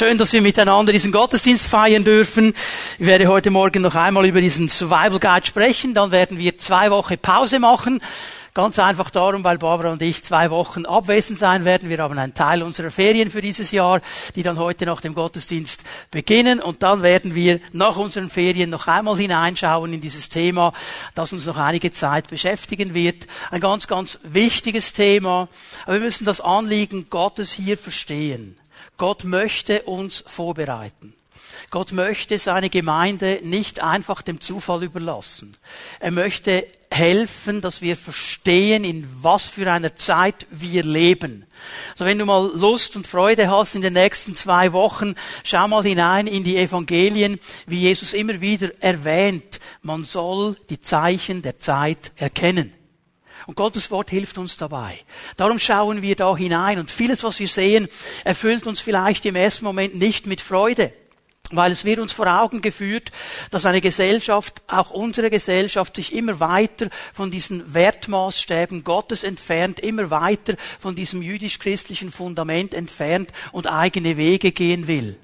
Schön, dass wir miteinander diesen Gottesdienst feiern dürfen. Ich werde heute Morgen noch einmal über diesen Survival Guide sprechen. Dann werden wir zwei Wochen Pause machen. Ganz einfach darum, weil Barbara und ich zwei Wochen abwesend sein werden. Wir haben einen Teil unserer Ferien für dieses Jahr, die dann heute nach dem Gottesdienst beginnen. Und dann werden wir nach unseren Ferien noch einmal hineinschauen in dieses Thema, das uns noch einige Zeit beschäftigen wird. Ein ganz, ganz wichtiges Thema. Aber wir müssen das Anliegen Gottes hier verstehen. Gott möchte uns vorbereiten. Gott möchte seine Gemeinde nicht einfach dem Zufall überlassen. Er möchte helfen, dass wir verstehen, in was für einer Zeit wir leben. Also wenn du mal Lust und Freude hast in den nächsten zwei Wochen, schau mal hinein in die Evangelien, wie Jesus immer wieder erwähnt, man soll die Zeichen der Zeit erkennen. Und Gottes Wort hilft uns dabei. Darum schauen wir da hinein und vieles, was wir sehen, erfüllt uns vielleicht im ersten Moment nicht mit Freude. Weil es wird uns vor Augen geführt, dass eine Gesellschaft, auch unsere Gesellschaft, sich immer weiter von diesen Wertmaßstäben Gottes entfernt, immer weiter von diesem jüdisch-christlichen Fundament entfernt und eigene Wege gehen will.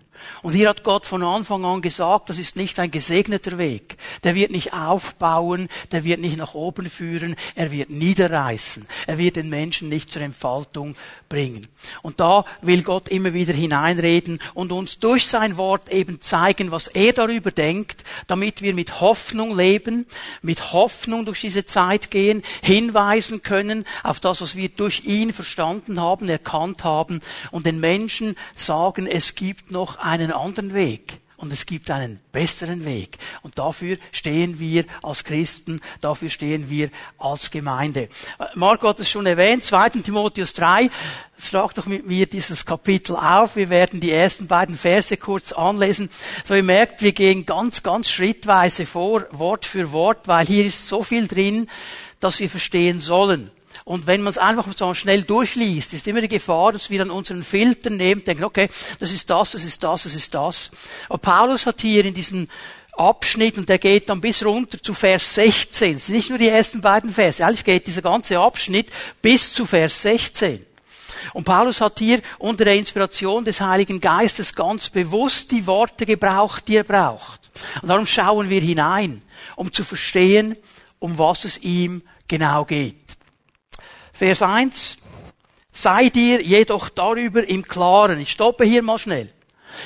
Und hier hat Gott von Anfang an gesagt, das ist nicht ein gesegneter Weg. Der wird nicht aufbauen, der wird nicht nach oben führen, er wird niederreißen. Er wird den Menschen nicht zur Entfaltung bringen. Und da will Gott immer wieder hineinreden und uns durch sein Wort eben zeigen, was er darüber denkt, damit wir mit Hoffnung leben, mit Hoffnung durch diese Zeit gehen, hinweisen können auf das, was wir durch ihn verstanden haben, erkannt haben und den Menschen sagen, es gibt noch einen anderen Weg. Und es gibt einen besseren Weg. Und dafür stehen wir als Christen, dafür stehen wir als Gemeinde. Marco hat es schon erwähnt, 2. Timotheus 3. Schlag doch mit mir dieses Kapitel auf. Wir werden die ersten beiden Verse kurz anlesen. So ihr merkt, wir gehen ganz, ganz schrittweise vor, Wort für Wort, weil hier ist so viel drin, dass wir verstehen sollen. Und wenn man es einfach so schnell durchliest, ist immer die Gefahr, dass wir dann unseren Filter nehmen, denken, okay, das ist das, das ist das, das ist das. Aber Paulus hat hier in diesem Abschnitt, und der geht dann bis runter zu Vers 16. Es sind nicht nur die ersten beiden Verse, eigentlich geht dieser ganze Abschnitt bis zu Vers 16. Und Paulus hat hier unter der Inspiration des Heiligen Geistes ganz bewusst die Worte gebraucht, die er braucht. Und darum schauen wir hinein, um zu verstehen, um was es ihm genau geht. Vers 1. Sei dir jedoch darüber im Klaren. Ich stoppe hier mal schnell.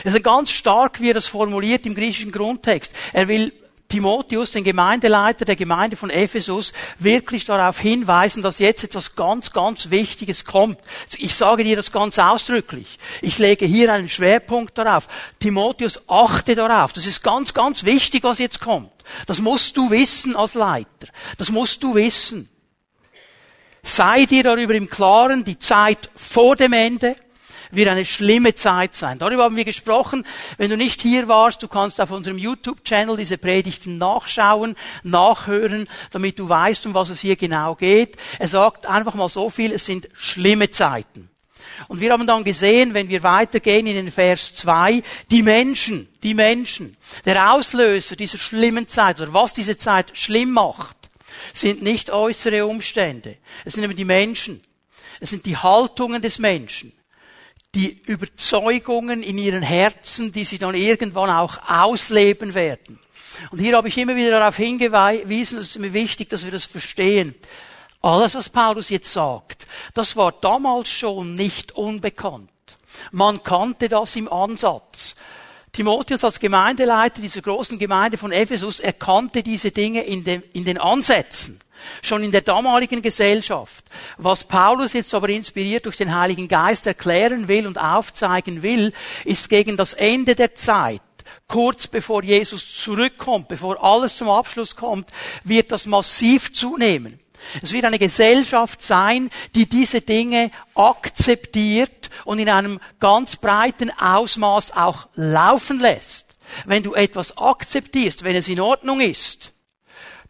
Es ist ganz stark, wie er das formuliert im griechischen Grundtext. Er will Timotheus, den Gemeindeleiter der Gemeinde von Ephesus, wirklich darauf hinweisen, dass jetzt etwas ganz, ganz Wichtiges kommt. Ich sage dir das ganz ausdrücklich. Ich lege hier einen Schwerpunkt darauf. Timotheus, achte darauf. Das ist ganz, ganz wichtig, was jetzt kommt. Das musst du wissen als Leiter. Das musst du wissen. Sei dir darüber im Klaren, die Zeit vor dem Ende wird eine schlimme Zeit sein. Darüber haben wir gesprochen. Wenn du nicht hier warst, du kannst auf unserem YouTube-Channel diese Predigten nachschauen, nachhören, damit du weißt, um was es hier genau geht. Er sagt einfach mal so viel, es sind schlimme Zeiten. Und wir haben dann gesehen, wenn wir weitergehen in den Vers 2, die Menschen, die Menschen, der Auslöser dieser schlimmen Zeit oder was diese Zeit schlimm macht, sind nicht äußere Umstände. Es sind eben die Menschen. Es sind die Haltungen des Menschen. Die Überzeugungen in ihren Herzen, die sie dann irgendwann auch ausleben werden. Und hier habe ich immer wieder darauf hingewiesen, es ist mir wichtig, dass wir das verstehen. Alles, was Paulus jetzt sagt, das war damals schon nicht unbekannt. Man kannte das im Ansatz. Timotheus als Gemeindeleiter dieser großen Gemeinde von Ephesus erkannte diese Dinge in, den, in den Ansätzen. Schon in der damaligen Gesellschaft. Was Paulus jetzt aber inspiriert durch den Heiligen Geist erklären will und aufzeigen will, ist gegen das Ende der Zeit kurz bevor Jesus zurückkommt, bevor alles zum Abschluss kommt, wird das massiv zunehmen. Es wird eine Gesellschaft sein, die diese Dinge akzeptiert und in einem ganz breiten Ausmaß auch laufen lässt. Wenn du etwas akzeptierst, wenn es in Ordnung ist,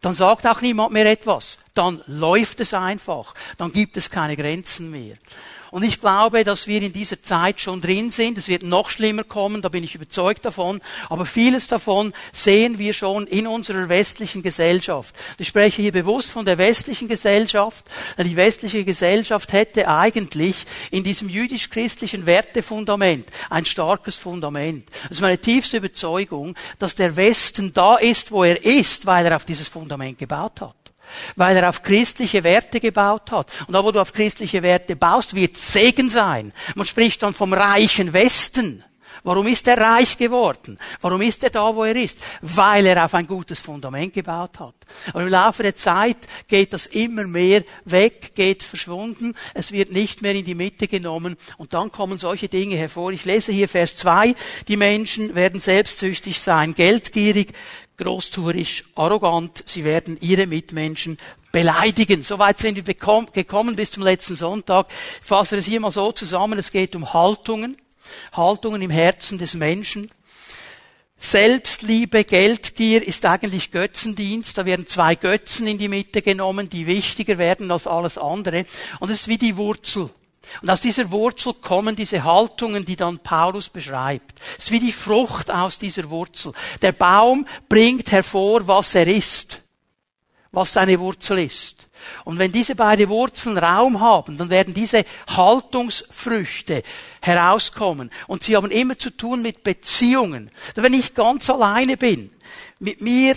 dann sagt auch niemand mehr etwas. Dann läuft es einfach. Dann gibt es keine Grenzen mehr. Und ich glaube, dass wir in dieser Zeit schon drin sind. Es wird noch schlimmer kommen, da bin ich überzeugt davon. Aber vieles davon sehen wir schon in unserer westlichen Gesellschaft. Ich spreche hier bewusst von der westlichen Gesellschaft. Die westliche Gesellschaft hätte eigentlich in diesem jüdisch-christlichen Wertefundament ein starkes Fundament. Es ist meine tiefste Überzeugung, dass der Westen da ist, wo er ist, weil er auf dieses Fundament gebaut hat weil er auf christliche Werte gebaut hat. Und da, wo du auf christliche Werte baust, wird Segen sein. Man spricht dann vom reichen Westen. Warum ist er reich geworden? Warum ist er da, wo er ist? Weil er auf ein gutes Fundament gebaut hat. Aber im Laufe der Zeit geht das immer mehr weg, geht verschwunden. Es wird nicht mehr in die Mitte genommen. Und dann kommen solche Dinge hervor. Ich lese hier Vers 2. Die Menschen werden selbstsüchtig sein, geldgierig, großtuerisch, arrogant. Sie werden ihre Mitmenschen beleidigen. Soweit sind wir gekommen bis zum letzten Sonntag. Ich fasse es hier mal so zusammen. Es geht um Haltungen. Haltungen im Herzen des Menschen. Selbstliebe, Geldgier ist eigentlich Götzendienst. Da werden zwei Götzen in die Mitte genommen, die wichtiger werden als alles andere. Und es ist wie die Wurzel. Und aus dieser Wurzel kommen diese Haltungen, die dann Paulus beschreibt. Es ist wie die Frucht aus dieser Wurzel. Der Baum bringt hervor, was er ist, was seine Wurzel ist. Und wenn diese beiden Wurzeln Raum haben, dann werden diese Haltungsfrüchte herauskommen. Und sie haben immer zu tun mit Beziehungen. Wenn ich ganz alleine bin, mit mir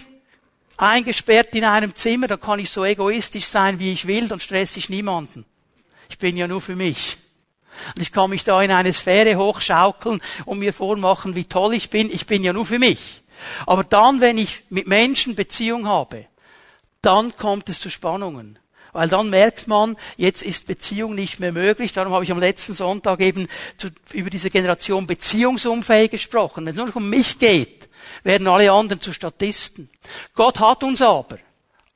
eingesperrt in einem Zimmer, dann kann ich so egoistisch sein, wie ich will, dann stresse ich niemanden. Ich bin ja nur für mich. Und ich kann mich da in eine Sphäre hochschaukeln und mir vormachen, wie toll ich bin. Ich bin ja nur für mich. Aber dann, wenn ich mit Menschen Beziehung habe, dann kommt es zu Spannungen. Weil dann merkt man, jetzt ist Beziehung nicht mehr möglich. Darum habe ich am letzten Sonntag eben zu, über diese Generation beziehungsunfähig gesprochen. Wenn es nur noch um mich geht, werden alle anderen zu Statisten. Gott hat uns aber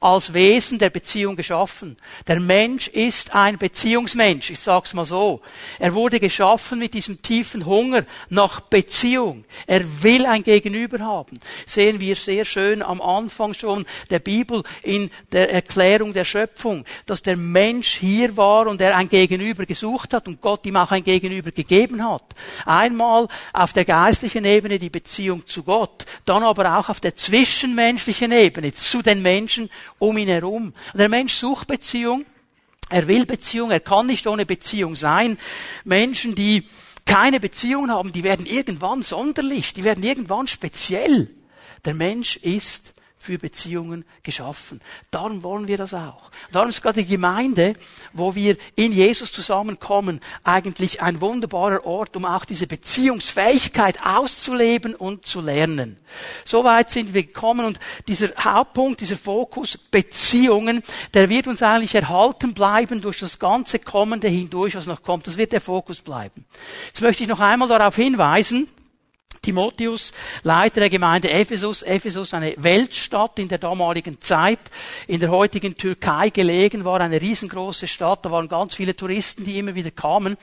als Wesen der Beziehung geschaffen. Der Mensch ist ein Beziehungsmensch, ich sag's mal so. Er wurde geschaffen mit diesem tiefen Hunger nach Beziehung. Er will ein Gegenüber haben. Sehen wir sehr schön am Anfang schon der Bibel in der Erklärung der Schöpfung, dass der Mensch hier war und er ein Gegenüber gesucht hat und Gott ihm auch ein Gegenüber gegeben hat. Einmal auf der geistlichen Ebene die Beziehung zu Gott, dann aber auch auf der zwischenmenschlichen Ebene zu den Menschen um ihn herum. Der Mensch sucht Beziehung. Er will Beziehung. Er kann nicht ohne Beziehung sein. Menschen, die keine Beziehung haben, die werden irgendwann sonderlich. Die werden irgendwann speziell. Der Mensch ist für Beziehungen geschaffen. Darum wollen wir das auch. Darum ist gerade die Gemeinde, wo wir in Jesus zusammenkommen, eigentlich ein wunderbarer Ort, um auch diese Beziehungsfähigkeit auszuleben und zu lernen. Soweit sind wir gekommen und dieser Hauptpunkt, dieser Fokus Beziehungen, der wird uns eigentlich erhalten bleiben durch das ganze Kommende hindurch, was noch kommt. Das wird der Fokus bleiben. Jetzt möchte ich noch einmal darauf hinweisen, Timotheus, Leiter der Gemeinde Ephesus. Ephesus, eine Weltstadt in der damaligen Zeit, in der heutigen Türkei gelegen, war eine riesengroße Stadt. Da waren ganz viele Touristen, die immer wieder kamen.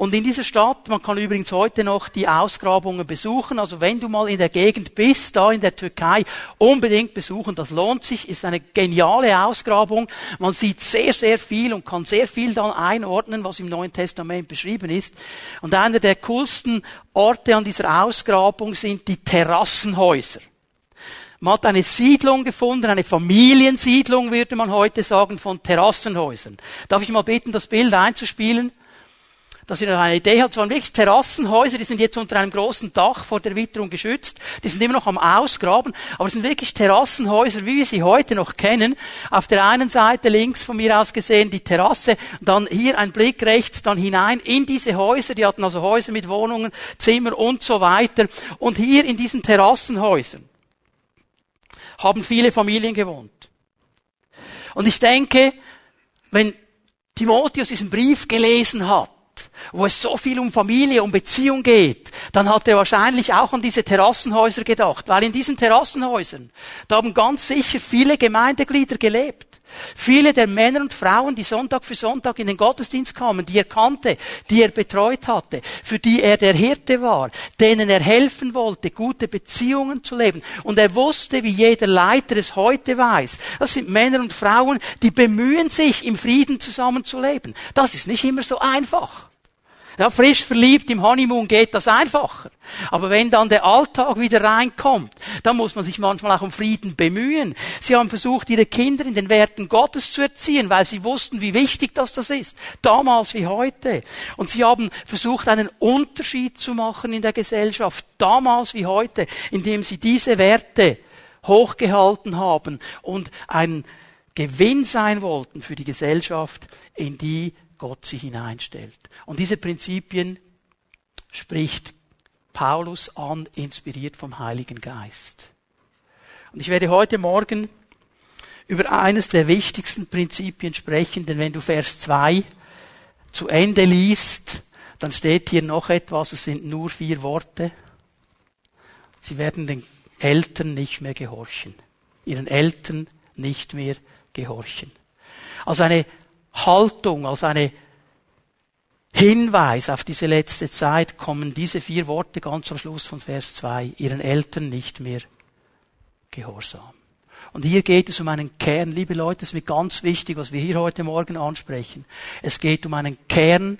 Und in dieser Stadt, man kann übrigens heute noch die Ausgrabungen besuchen. Also wenn du mal in der Gegend bist, da in der Türkei, unbedingt besuchen. Das lohnt sich, ist eine geniale Ausgrabung. Man sieht sehr, sehr viel und kann sehr viel dann einordnen, was im Neuen Testament beschrieben ist. Und einer der coolsten Orte an dieser Ausgrabung sind die Terrassenhäuser. Man hat eine Siedlung gefunden, eine Familiensiedlung, würde man heute sagen, von Terrassenhäusern. Darf ich mal bitten, das Bild einzuspielen? Dass ihr noch eine Idee habt. Es waren wirklich Terrassenhäuser, die sind jetzt unter einem großen Dach vor der Witterung geschützt. Die sind immer noch am Ausgraben. Aber es sind wirklich Terrassenhäuser, wie wir sie heute noch kennen. Auf der einen Seite links von mir aus gesehen die Terrasse, dann hier ein Blick rechts, dann hinein in diese Häuser. Die hatten also Häuser mit Wohnungen, Zimmer und so weiter. Und hier in diesen Terrassenhäusern haben viele Familien gewohnt. Und ich denke, wenn Timotheus diesen Brief gelesen hat, wo es so viel um Familie, um Beziehung geht, dann hat er wahrscheinlich auch an diese Terrassenhäuser gedacht, weil in diesen Terrassenhäusern, da haben ganz sicher viele Gemeindeglieder gelebt. Viele der Männer und Frauen, die Sonntag für Sonntag in den Gottesdienst kamen, die er kannte, die er betreut hatte, für die er der Hirte war, denen er helfen wollte, gute Beziehungen zu leben. Und er wusste, wie jeder Leiter es heute weiß, das sind Männer und Frauen, die bemühen sich, im Frieden zusammenzuleben. Das ist nicht immer so einfach. Ja, frisch verliebt im Honeymoon geht das einfacher. Aber wenn dann der Alltag wieder reinkommt, dann muss man sich manchmal auch um Frieden bemühen. Sie haben versucht, ihre Kinder in den Werten Gottes zu erziehen, weil sie wussten, wie wichtig das das ist. Damals wie heute. Und sie haben versucht, einen Unterschied zu machen in der Gesellschaft. Damals wie heute, indem sie diese Werte hochgehalten haben und ein Gewinn sein wollten für die Gesellschaft, in die Gott sie hineinstellt. Und diese Prinzipien spricht Paulus an, inspiriert vom Heiligen Geist. Und ich werde heute Morgen über eines der wichtigsten Prinzipien sprechen, denn wenn du Vers 2 zu Ende liest, dann steht hier noch etwas, es sind nur vier Worte. Sie werden den Eltern nicht mehr gehorchen. Ihren Eltern nicht mehr gehorchen. Als eine Haltung, als eine Hinweis auf diese letzte Zeit kommen diese vier Worte ganz am Schluss von Vers 2. Ihren Eltern nicht mehr gehorsam. Und hier geht es um einen Kern, liebe Leute, es ist mir ganz wichtig, was wir hier heute Morgen ansprechen. Es geht um einen Kern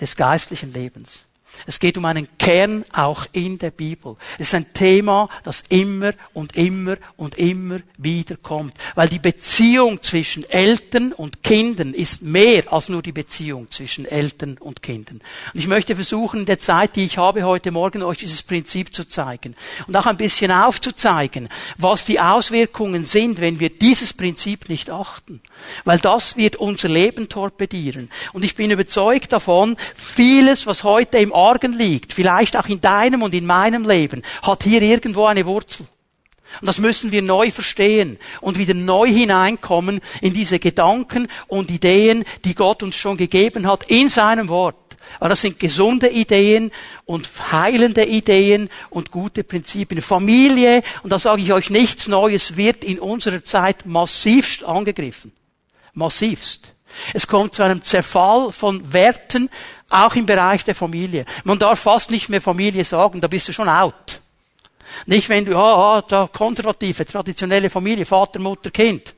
des geistlichen Lebens. Es geht um einen Kern auch in der Bibel. Es ist ein Thema, das immer und immer und immer wieder kommt. Weil die Beziehung zwischen Eltern und Kindern ist mehr als nur die Beziehung zwischen Eltern und Kindern. Und ich möchte versuchen, in der Zeit, die ich habe heute Morgen, euch dieses Prinzip zu zeigen. Und auch ein bisschen aufzuzeigen, was die Auswirkungen sind, wenn wir dieses Prinzip nicht achten. Weil das wird unser Leben torpedieren. Und ich bin überzeugt davon, vieles, was heute im Argen liegt, vielleicht auch in deinem und in meinem Leben, hat hier irgendwo eine Wurzel. Und das müssen wir neu verstehen und wieder neu hineinkommen in diese Gedanken und Ideen, die Gott uns schon gegeben hat in seinem Wort. Aber das sind gesunde Ideen und heilende Ideen und gute Prinzipien. Familie, und da sage ich euch nichts Neues, wird in unserer Zeit massivst angegriffen. Massivst. Es kommt zu einem Zerfall von Werten, auch im Bereich der Familie. Man darf fast nicht mehr Familie sagen, da bist du schon out. Nicht wenn du, ah, ah, da konservative, traditionelle Familie, Vater, Mutter, Kind.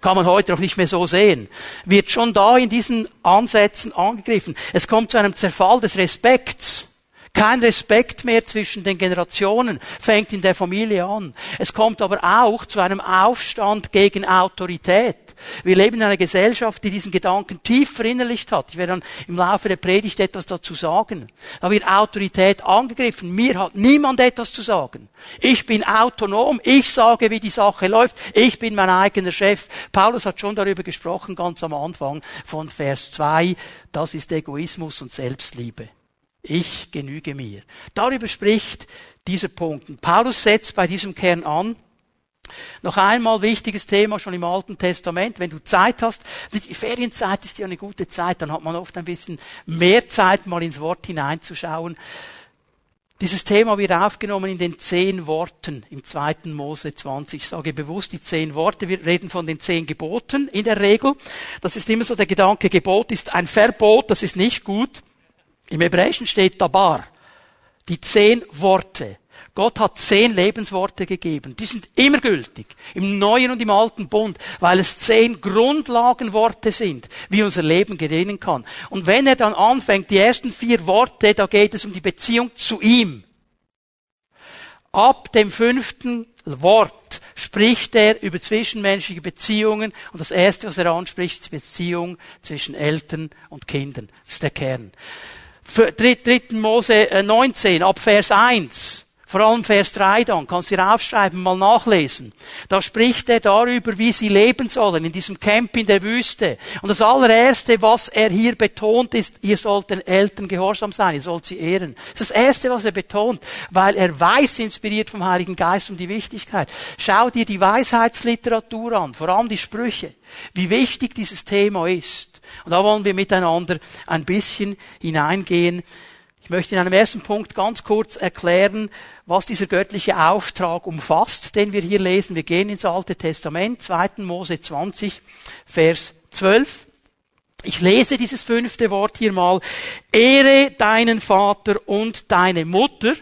Kann man heute auch nicht mehr so sehen. Wird schon da in diesen Ansätzen angegriffen. Es kommt zu einem Zerfall des Respekts. Kein Respekt mehr zwischen den Generationen fängt in der Familie an. Es kommt aber auch zu einem Aufstand gegen Autorität. Wir leben in einer Gesellschaft, die diesen Gedanken tief verinnerlicht hat. Ich werde dann im Laufe der Predigt etwas dazu sagen. Da wird Autorität angegriffen. Mir hat niemand etwas zu sagen. Ich bin autonom. Ich sage, wie die Sache läuft. Ich bin mein eigener Chef. Paulus hat schon darüber gesprochen, ganz am Anfang von Vers 2. Das ist Egoismus und Selbstliebe. Ich genüge mir. Darüber spricht dieser Punkt. Paulus setzt bei diesem Kern an. Noch einmal wichtiges Thema schon im Alten Testament. Wenn du Zeit hast, die Ferienzeit ist ja eine gute Zeit, dann hat man oft ein bisschen mehr Zeit, mal ins Wort hineinzuschauen. Dieses Thema wird aufgenommen in den zehn Worten im zweiten Mose 20. Ich sage bewusst die zehn Worte. Wir reden von den zehn Geboten in der Regel. Das ist immer so der Gedanke, Gebot ist ein Verbot, das ist nicht gut. Im Hebräischen steht Dabar. Die zehn Worte. Gott hat zehn Lebensworte gegeben. Die sind immer gültig. Im Neuen und im Alten Bund. Weil es zehn Grundlagenworte sind, wie unser Leben gedienen kann. Und wenn er dann anfängt, die ersten vier Worte, da geht es um die Beziehung zu ihm. Ab dem fünften Wort spricht er über zwischenmenschliche Beziehungen und das erste, was er anspricht, ist die Beziehung zwischen Eltern und Kindern. Das ist der Kern. 3. Mose 19, äh, ab Vers 1. Vor allem Vers 3 dann, kannst du dir aufschreiben, mal nachlesen. Da spricht er darüber, wie sie leben sollen in diesem Camp in der Wüste. Und das allererste, was er hier betont, ist, ihr sollt den Eltern gehorsam sein, ihr sollt sie ehren. Das ist das erste, was er betont, weil er weiß, inspiriert vom Heiligen Geist, um die Wichtigkeit. Schau dir die Weisheitsliteratur an, vor allem die Sprüche, wie wichtig dieses Thema ist. Und da wollen wir miteinander ein bisschen hineingehen. Ich möchte in einem ersten Punkt ganz kurz erklären, was dieser göttliche Auftrag umfasst, den wir hier lesen. Wir gehen ins Alte Testament, 2. Mose 20, Vers 12. Ich lese dieses fünfte Wort hier mal. Ehre deinen Vater und deine Mutter.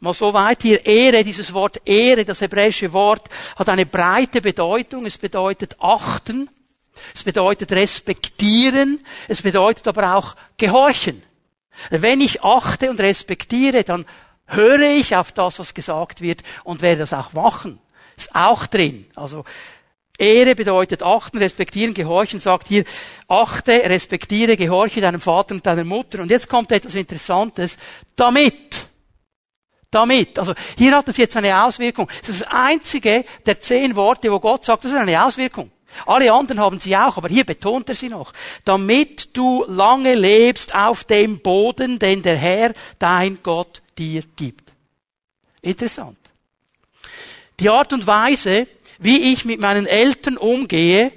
Mal so weit hier Ehre, dieses Wort Ehre, das hebräische Wort, hat eine breite Bedeutung. Es bedeutet achten, es bedeutet respektieren, es bedeutet aber auch gehorchen. Wenn ich achte und respektiere, dann höre ich auf das, was gesagt wird und werde das auch machen. Ist auch drin. Also Ehre bedeutet achten, respektieren, gehorchen, sagt hier, achte, respektiere, gehorche deinem Vater und deiner Mutter. Und jetzt kommt etwas Interessantes. Damit. Damit. Also hier hat es jetzt eine Auswirkung. Das ist das einzige der zehn Worte, wo Gott sagt, das ist eine Auswirkung. Alle anderen haben sie auch, aber hier betont er sie noch. Damit du lange lebst auf dem Boden, den der Herr, dein Gott, dir gibt. Interessant. Die Art und Weise, wie ich mit meinen Eltern umgehe,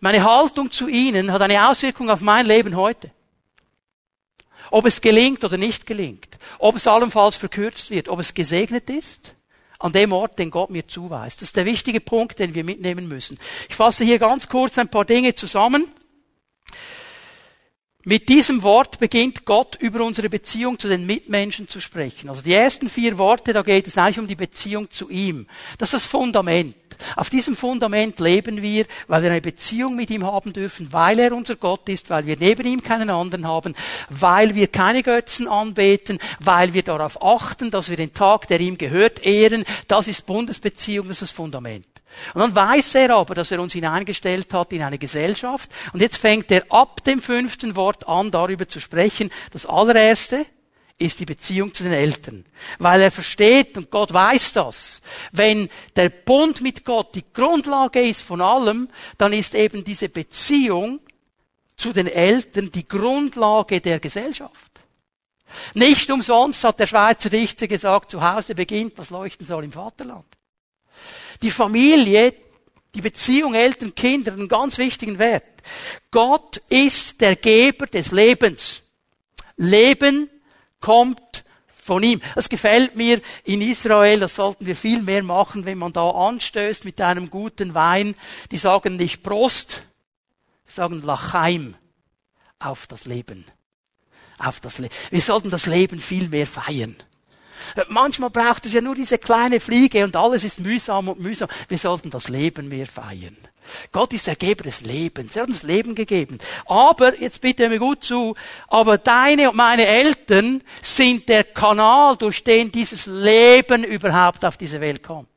meine Haltung zu ihnen hat eine Auswirkung auf mein Leben heute. Ob es gelingt oder nicht gelingt. Ob es allenfalls verkürzt wird. Ob es gesegnet ist. An dem Ort, den Gott mir zuweist. Das ist der wichtige Punkt, den wir mitnehmen müssen. Ich fasse hier ganz kurz ein paar Dinge zusammen. Mit diesem Wort beginnt Gott über unsere Beziehung zu den Mitmenschen zu sprechen. Also die ersten vier Worte, da geht es eigentlich um die Beziehung zu ihm. Das ist das Fundament. Auf diesem Fundament leben wir, weil wir eine Beziehung mit ihm haben dürfen, weil er unser Gott ist, weil wir neben ihm keinen anderen haben, weil wir keine Götzen anbeten, weil wir darauf achten, dass wir den Tag, der ihm gehört, ehren. Das ist Bundesbeziehung, das ist das Fundament. Und dann weiß er aber, dass er uns hineingestellt hat in eine Gesellschaft. Und jetzt fängt er ab dem fünften Wort an, darüber zu sprechen. Das allererste ist die Beziehung zu den Eltern. Weil er versteht, und Gott weiß das, wenn der Bund mit Gott die Grundlage ist von allem, dann ist eben diese Beziehung zu den Eltern die Grundlage der Gesellschaft. Nicht umsonst hat der Schweizer Dichter gesagt, zu Hause beginnt, was leuchten soll im Vaterland. Die Familie, die Beziehung Eltern-Kind einen ganz wichtigen Wert. Gott ist der Geber des Lebens. Leben kommt von ihm. Das gefällt mir in Israel, das sollten wir viel mehr machen, wenn man da anstößt mit einem guten Wein. Die sagen nicht Prost, sagen Lachaim auf das Leben. Auf das Leben. Wir sollten das Leben viel mehr feiern. Manchmal braucht es ja nur diese kleine Fliege und alles ist mühsam und mühsam. Wir sollten das Leben mehr feiern. Gott ist der Geber des Lebens. Er hat uns Leben gegeben. Aber, jetzt bitte mir gut zu, aber deine und meine Eltern sind der Kanal, durch den dieses Leben überhaupt auf diese Welt kommt.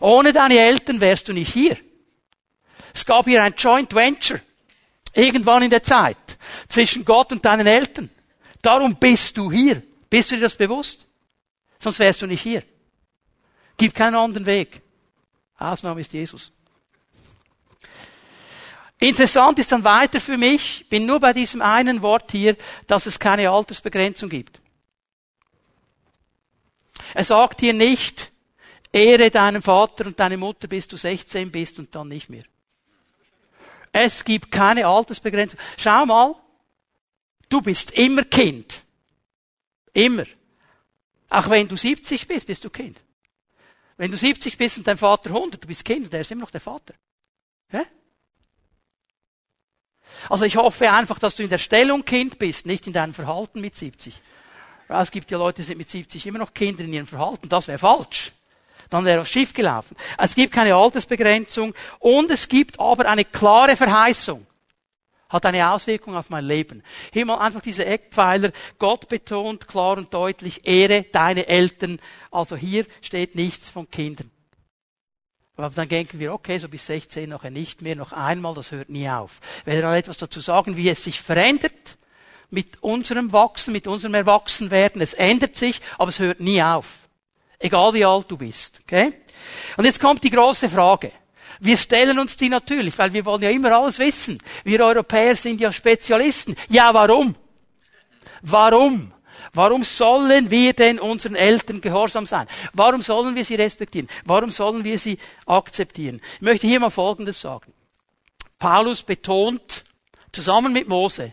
Ohne deine Eltern wärst du nicht hier. Es gab hier ein Joint Venture. Irgendwann in der Zeit. Zwischen Gott und deinen Eltern. Darum bist du hier. Bist du dir das bewusst? Sonst wärst du nicht hier. Gibt keinen anderen Weg. Ausnahme ist Jesus. Interessant ist dann weiter für mich, bin nur bei diesem einen Wort hier, dass es keine Altersbegrenzung gibt. Er sagt hier nicht, ehre deinen Vater und deine Mutter, bis du 16 bist und dann nicht mehr. Es gibt keine Altersbegrenzung. Schau mal, du bist immer Kind. Immer. Auch wenn du 70 bist, bist du Kind. Wenn du 70 bist und dein Vater 100, du bist Kind, der ist immer noch der Vater. Ja? Also ich hoffe einfach, dass du in der Stellung Kind bist, nicht in deinem Verhalten mit 70. Es gibt ja Leute, die sind mit 70 immer noch Kinder in ihrem Verhalten. Das wäre falsch. Dann wäre was schief gelaufen. Es gibt keine Altersbegrenzung und es gibt aber eine klare Verheißung hat eine Auswirkung auf mein Leben. Hier mal einfach diese Eckpfeiler. Gott betont klar und deutlich, ehre deine Eltern. Also hier steht nichts von Kindern. Aber dann denken wir, okay, so bis 16 nachher nicht mehr, noch einmal, das hört nie auf. Ich werde noch etwas dazu sagen, wie es sich verändert mit unserem Wachsen, mit unserem Erwachsenwerden. Es ändert sich, aber es hört nie auf. Egal wie alt du bist. Okay? Und jetzt kommt die große Frage. Wir stellen uns die natürlich, weil wir wollen ja immer alles wissen. Wir Europäer sind ja Spezialisten. Ja, warum? Warum? Warum sollen wir denn unseren Eltern gehorsam sein? Warum sollen wir sie respektieren? Warum sollen wir sie akzeptieren? Ich möchte hier mal Folgendes sagen. Paulus betont zusammen mit Mose,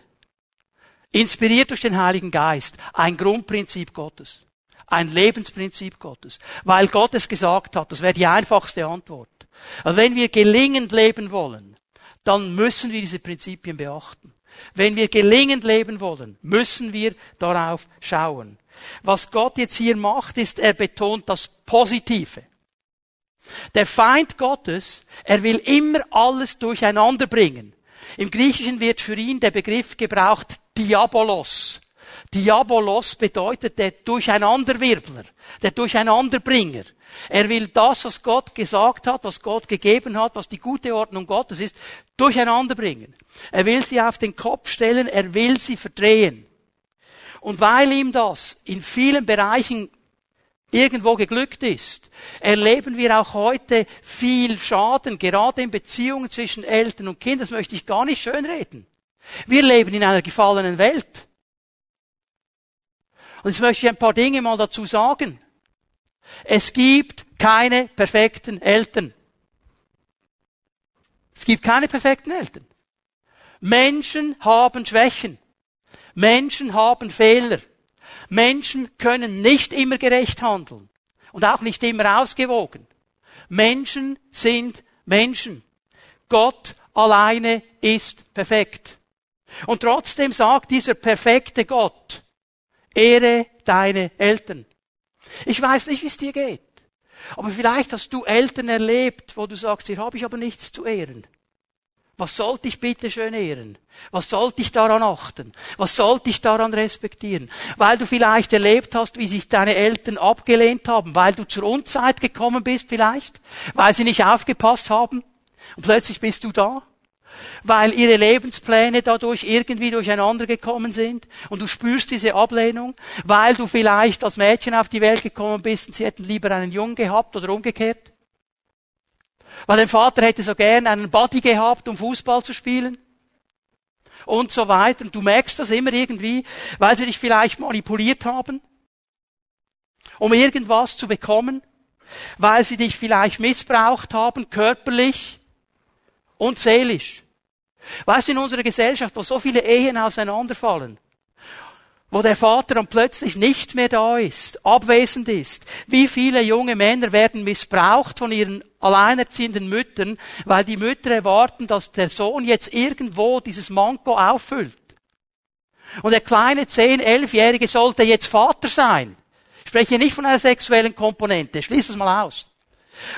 inspiriert durch den Heiligen Geist, ein Grundprinzip Gottes, ein Lebensprinzip Gottes, weil Gott es gesagt hat. Das wäre die einfachste Antwort. Also wenn wir gelingend leben wollen, dann müssen wir diese Prinzipien beachten. Wenn wir gelingend leben wollen, müssen wir darauf schauen. Was Gott jetzt hier macht, ist, er betont das Positive. Der Feind Gottes, er will immer alles durcheinander bringen. Im Griechischen wird für ihn der Begriff gebraucht Diabolos. Diabolos bedeutet der Durcheinanderwirbler, der Durcheinanderbringer. Er will das, was Gott gesagt hat, was Gott gegeben hat, was die gute Ordnung Gottes ist, durcheinander bringen. Er will sie auf den Kopf stellen, er will sie verdrehen. Und weil ihm das in vielen Bereichen irgendwo geglückt ist, erleben wir auch heute viel Schaden, gerade in Beziehungen zwischen Eltern und Kindern. Das möchte ich gar nicht schönreden. Wir leben in einer gefallenen Welt. Und jetzt möchte ich ein paar Dinge mal dazu sagen. Es gibt keine perfekten Eltern. Es gibt keine perfekten Eltern. Menschen haben Schwächen. Menschen haben Fehler. Menschen können nicht immer gerecht handeln und auch nicht immer ausgewogen. Menschen sind Menschen. Gott alleine ist perfekt. Und trotzdem sagt dieser perfekte Gott, ehre deine Eltern. Ich weiß nicht, wie es dir geht. Aber vielleicht hast du Eltern erlebt, wo du sagst, hier habe ich aber nichts zu ehren. Was sollte ich bitte schön ehren? Was sollte ich daran achten? Was sollte ich daran respektieren? Weil du vielleicht erlebt hast, wie sich deine Eltern abgelehnt haben, weil du zur Unzeit gekommen bist vielleicht, weil sie nicht aufgepasst haben und plötzlich bist du da weil ihre Lebenspläne dadurch irgendwie durcheinander gekommen sind und du spürst diese Ablehnung, weil du vielleicht als Mädchen auf die Welt gekommen bist und sie hätten lieber einen Jungen gehabt oder umgekehrt. Weil dein Vater hätte so gern einen Buddy gehabt, um Fußball zu spielen. Und so weiter. Und du merkst das immer irgendwie, weil sie dich vielleicht manipuliert haben, um irgendwas zu bekommen, weil sie dich vielleicht missbraucht haben, körperlich und seelisch. Weißt du, in unserer Gesellschaft, wo so viele Ehen auseinanderfallen, wo der Vater dann plötzlich nicht mehr da ist, abwesend ist. Wie viele junge Männer werden missbraucht von ihren alleinerziehenden Müttern, weil die Mütter erwarten, dass der Sohn jetzt irgendwo dieses Manko auffüllt. Und der kleine 10-, 11-Jährige sollte jetzt Vater sein. Ich spreche nicht von einer sexuellen Komponente. Schließ das mal aus.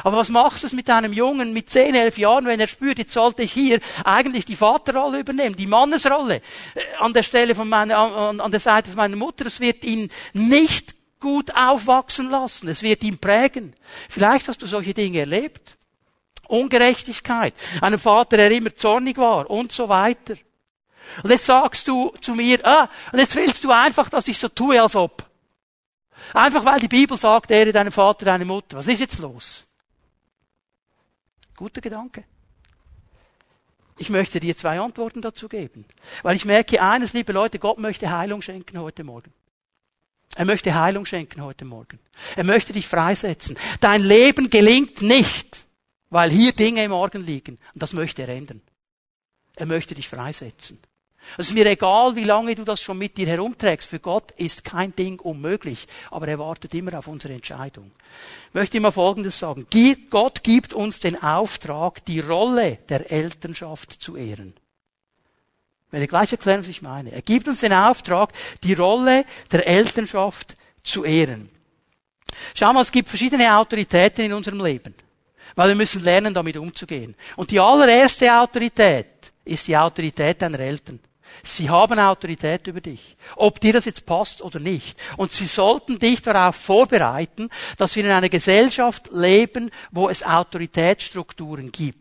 Aber was machst du mit einem Jungen mit 10, 11 Jahren, wenn er spürt, jetzt sollte ich hier eigentlich die Vaterrolle übernehmen, die Mannesrolle, äh, an der Stelle von meiner, an, an der Seite von meiner Mutter, es wird ihn nicht gut aufwachsen lassen, es wird ihn prägen. Vielleicht hast du solche Dinge erlebt. Ungerechtigkeit, einem Vater, der immer zornig war und so weiter. Und jetzt sagst du zu mir, ah, und jetzt willst du einfach, dass ich so tue, als ob. Einfach weil die Bibel sagt, ehre deinen Vater, deine Mutter. Was ist jetzt los? Guter Gedanke. Ich möchte dir zwei Antworten dazu geben. Weil ich merke eines, liebe Leute, Gott möchte Heilung schenken heute Morgen. Er möchte Heilung schenken heute Morgen. Er möchte dich freisetzen. Dein Leben gelingt nicht, weil hier Dinge im Morgen liegen. Und das möchte er ändern. Er möchte dich freisetzen. Es ist mir egal, wie lange du das schon mit dir herumträgst. Für Gott ist kein Ding unmöglich, aber er wartet immer auf unsere Entscheidung. Ich möchte immer Folgendes sagen. Gott gibt uns den Auftrag, die Rolle der Elternschaft zu ehren. Ich werde gleich erklären, was ich meine. Er gibt uns den Auftrag, die Rolle der Elternschaft zu ehren. Schau mal, es gibt verschiedene Autoritäten in unserem Leben. Weil wir müssen lernen, damit umzugehen. Und die allererste Autorität ist die Autorität deiner Eltern. Sie haben Autorität über dich. Ob dir das jetzt passt oder nicht. Und sie sollten dich darauf vorbereiten, dass wir in einer Gesellschaft leben, wo es Autoritätsstrukturen gibt.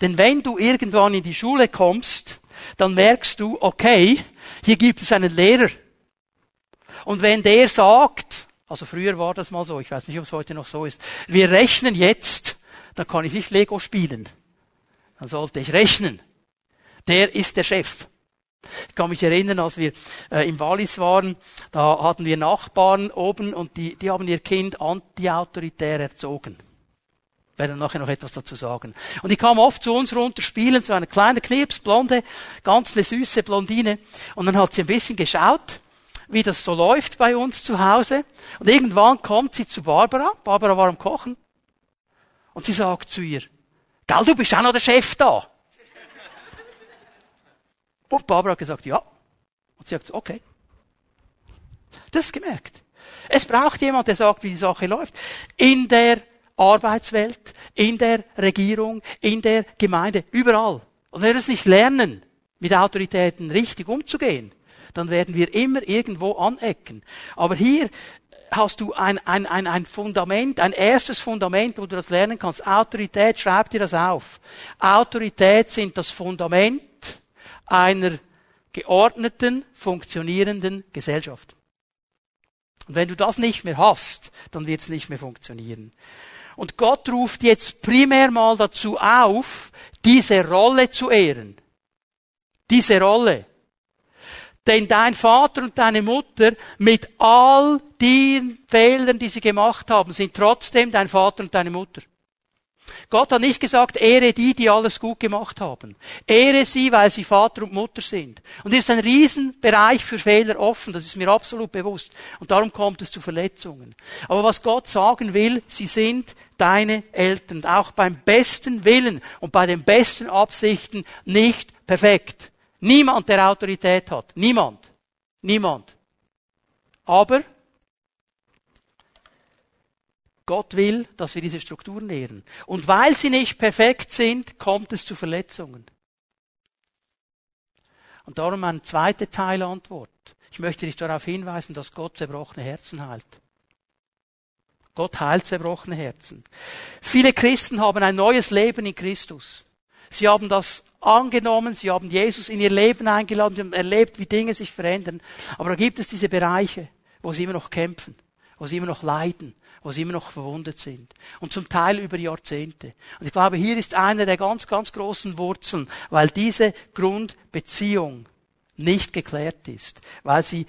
Denn wenn du irgendwann in die Schule kommst, dann merkst du, okay, hier gibt es einen Lehrer. Und wenn der sagt, also früher war das mal so, ich weiß nicht, ob es heute noch so ist, wir rechnen jetzt, dann kann ich nicht Lego spielen. Dann sollte ich rechnen. Der ist der Chef. Ich kann mich erinnern, als wir äh, im Wallis waren, da hatten wir Nachbarn oben und die, die haben ihr Kind anti-autoritär erzogen. Ich werde nachher noch etwas dazu sagen. Und die kam oft zu uns runter spielen, so eine kleine Knirps, blonde, ganz eine süße Blondine. Und dann hat sie ein bisschen geschaut, wie das so läuft bei uns zu Hause. Und irgendwann kommt sie zu Barbara. Barbara war am Kochen. Und sie sagt zu ihr, Gell, du bist auch noch der Chef da. Und Barbara hat gesagt, ja. Und sie hat gesagt, okay. Das ist gemerkt. Es braucht jemand, der sagt, wie die Sache läuft. In der Arbeitswelt, in der Regierung, in der Gemeinde, überall. Und wenn wir es nicht lernen, mit Autoritäten richtig umzugehen, dann werden wir immer irgendwo anecken. Aber hier hast du ein, ein, ein, ein Fundament, ein erstes Fundament, wo du das lernen kannst. Autorität, schreib dir das auf. Autorität sind das Fundament einer geordneten, funktionierenden Gesellschaft. Und wenn du das nicht mehr hast, dann wird es nicht mehr funktionieren. Und Gott ruft jetzt primär mal dazu auf, diese Rolle zu ehren. Diese Rolle. Denn dein Vater und deine Mutter mit all den Fehlern, die sie gemacht haben, sind trotzdem dein Vater und deine Mutter. Gott hat nicht gesagt, ehre die, die alles gut gemacht haben. Ehre sie, weil sie Vater und Mutter sind. Und hier ist ein Riesenbereich für Fehler offen, das ist mir absolut bewusst. Und darum kommt es zu Verletzungen. Aber was Gott sagen will, sie sind deine Eltern. auch beim besten Willen und bei den besten Absichten nicht perfekt. Niemand, der Autorität hat. Niemand. Niemand. Aber Gott will, dass wir diese Strukturen nähren. Und weil sie nicht perfekt sind, kommt es zu Verletzungen. Und darum eine zweite Teilantwort. Ich möchte dich darauf hinweisen, dass Gott zerbrochene Herzen heilt. Gott heilt zerbrochene Herzen. Viele Christen haben ein neues Leben in Christus. Sie haben das angenommen, sie haben Jesus in ihr Leben eingeladen, sie haben erlebt, wie Dinge sich verändern. Aber da gibt es diese Bereiche, wo sie immer noch kämpfen, wo sie immer noch leiden, wo sie immer noch verwundet sind. Und zum Teil über Jahrzehnte. Und ich glaube, hier ist eine der ganz, ganz großen Wurzeln, weil diese Grundbeziehung nicht geklärt ist, weil sie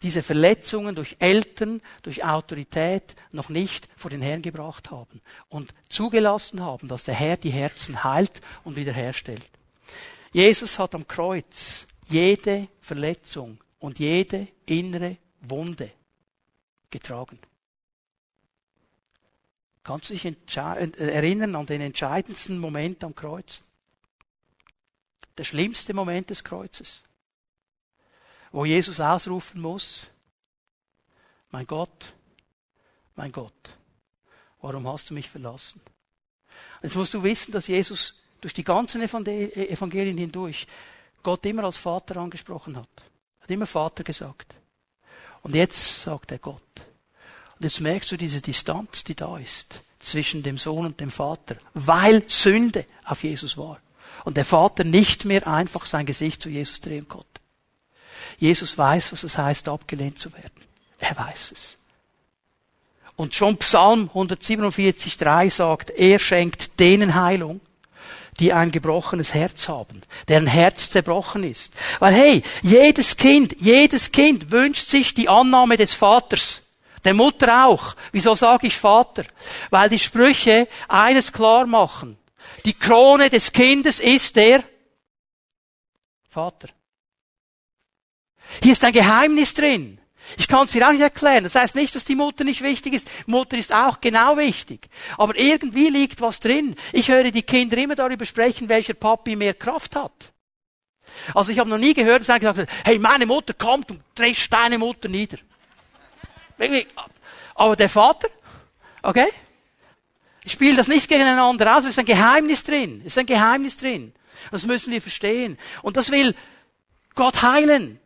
diese Verletzungen durch Eltern, durch Autorität noch nicht vor den Herrn gebracht haben und zugelassen haben, dass der Herr die Herzen heilt und wiederherstellt. Jesus hat am Kreuz jede Verletzung und jede innere Wunde getragen. Kannst du dich erinnern an den entscheidendsten Moment am Kreuz? Der schlimmste Moment des Kreuzes. Wo Jesus ausrufen muss, mein Gott, mein Gott, warum hast du mich verlassen? Jetzt musst du wissen, dass Jesus durch die ganzen Evangelien hindurch Gott immer als Vater angesprochen hat. Hat immer Vater gesagt. Und jetzt sagt er Gott. Und jetzt merkst du diese Distanz, die da ist zwischen dem Sohn und dem Vater, weil Sünde auf Jesus war. Und der Vater nicht mehr einfach sein Gesicht zu Jesus drehen konnte. Jesus weiß, was es heißt, abgelehnt zu werden. Er weiß es. Und schon Psalm 147,3 sagt, er schenkt denen Heilung, die ein gebrochenes Herz haben, deren Herz zerbrochen ist. Weil hey, jedes Kind, jedes Kind wünscht sich die Annahme des Vaters. Der Mutter auch. Wieso sage ich Vater? Weil die Sprüche eines klar machen. Die Krone des Kindes ist der Vater. Hier ist ein Geheimnis drin. Ich kann es dir auch nicht erklären. Das heißt nicht, dass die Mutter nicht wichtig ist. Mutter ist auch genau wichtig. Aber irgendwie liegt was drin. Ich höre die Kinder immer darüber sprechen, welcher Papi mehr Kraft hat. Also ich habe noch nie gehört, dass einer gesagt hat, hey, meine Mutter kommt und drescht deine Mutter nieder. Aber der Vater, okay? Ich spiele das nicht gegeneinander aus, es ist ein Geheimnis drin. Es ist ein Geheimnis drin. Das müssen wir verstehen. Und das will Gott heilen.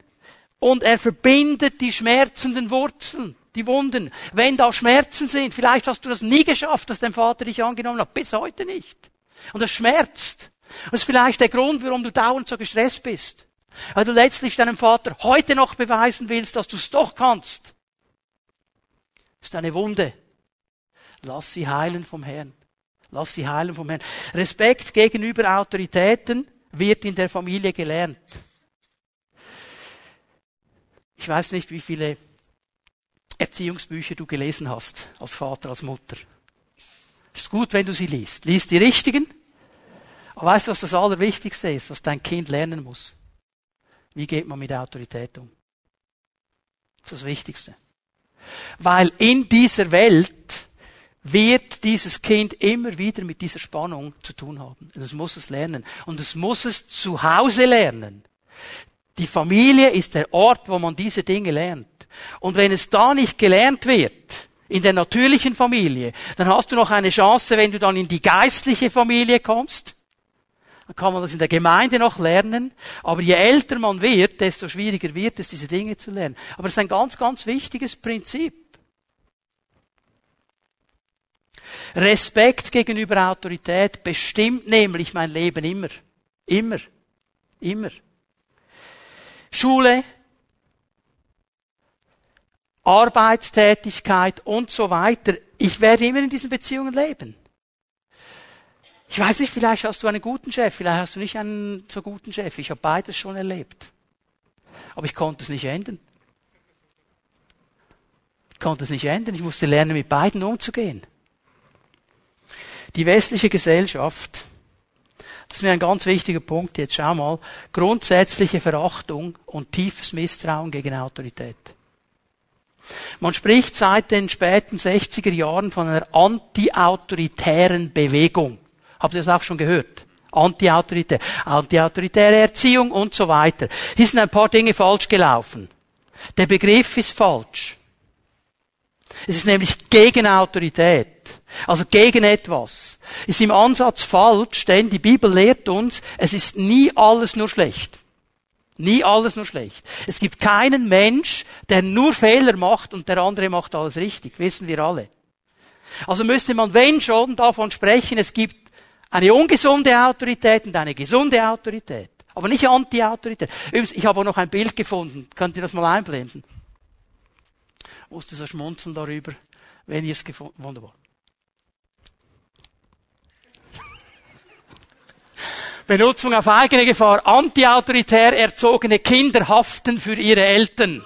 Und er verbindet die schmerzenden Wurzeln, die Wunden. Wenn da Schmerzen sind, vielleicht hast du das nie geschafft, dass dein Vater dich angenommen hat, bis heute nicht. Und das schmerzt. Das ist vielleicht der Grund, warum du dauernd so gestresst bist. Weil du letztlich deinem Vater heute noch beweisen willst, dass du es doch kannst. Das ist eine Wunde. Lass sie heilen vom Herrn. Lass sie heilen vom Herrn. Respekt gegenüber Autoritäten wird in der Familie gelernt. Ich weiß nicht, wie viele Erziehungsbücher du gelesen hast, als Vater, als Mutter. Ist gut, wenn du sie liest. Lies die richtigen. Aber weißt du, was das Allerwichtigste ist, was dein Kind lernen muss? Wie geht man mit Autorität um? Das ist das Wichtigste. Weil in dieser Welt wird dieses Kind immer wieder mit dieser Spannung zu tun haben. Und es muss es lernen. Und es muss es zu Hause lernen. Die Familie ist der Ort, wo man diese Dinge lernt. Und wenn es da nicht gelernt wird, in der natürlichen Familie, dann hast du noch eine Chance, wenn du dann in die geistliche Familie kommst. Dann kann man das in der Gemeinde noch lernen. Aber je älter man wird, desto schwieriger wird es, diese Dinge zu lernen. Aber es ist ein ganz, ganz wichtiges Prinzip. Respekt gegenüber Autorität bestimmt nämlich mein Leben immer. Immer. Immer. Schule, Arbeitstätigkeit und so weiter. Ich werde immer in diesen Beziehungen leben. Ich weiß nicht, vielleicht hast du einen guten Chef, vielleicht hast du nicht einen so guten Chef. Ich habe beides schon erlebt. Aber ich konnte es nicht ändern. Ich konnte es nicht ändern. Ich musste lernen, mit beiden umzugehen. Die westliche Gesellschaft, das ist mir ein ganz wichtiger Punkt jetzt, schau mal, grundsätzliche Verachtung und tiefes Misstrauen gegen Autorität. Man spricht seit den späten 60er Jahren von einer anti-autoritären Bewegung. Habt ihr das auch schon gehört? Anti-autoritär, anti-autoritäre Erziehung und so weiter. Hier sind ein paar Dinge falsch gelaufen. Der Begriff ist falsch. Es ist nämlich gegen Autorität. Also gegen etwas. Ist im Ansatz falsch, denn die Bibel lehrt uns, es ist nie alles nur schlecht. Nie alles nur schlecht. Es gibt keinen Mensch, der nur Fehler macht und der andere macht alles richtig. Wissen wir alle. Also müsste man, wenn schon, davon sprechen, es gibt eine ungesunde Autorität und eine gesunde Autorität. Aber nicht Anti-Autorität. Übrigens, ich habe auch noch ein Bild gefunden. Könnt ihr das mal einblenden? Musste so schmunzeln darüber, wenn ihr es gefunden Wunderbar. Benutzung auf eigene Gefahr. Antiautoritär erzogene Kinder haften für ihre Eltern.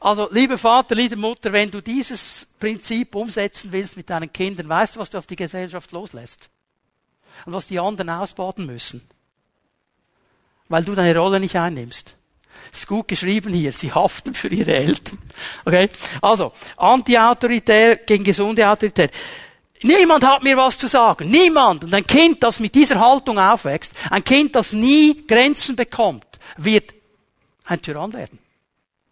Also, liebe Vater, liebe Mutter, wenn du dieses Prinzip umsetzen willst mit deinen Kindern, weißt du, was du auf die Gesellschaft loslässt? Und was die anderen ausbaden müssen? Weil du deine Rolle nicht einnimmst. Ist gut geschrieben hier. Sie haften für ihre Eltern. Okay? Also, anti-autoritär gegen gesunde Autorität. Niemand hat mir was zu sagen. Niemand. Und ein Kind, das mit dieser Haltung aufwächst, ein Kind, das nie Grenzen bekommt, wird ein Tyrann werden.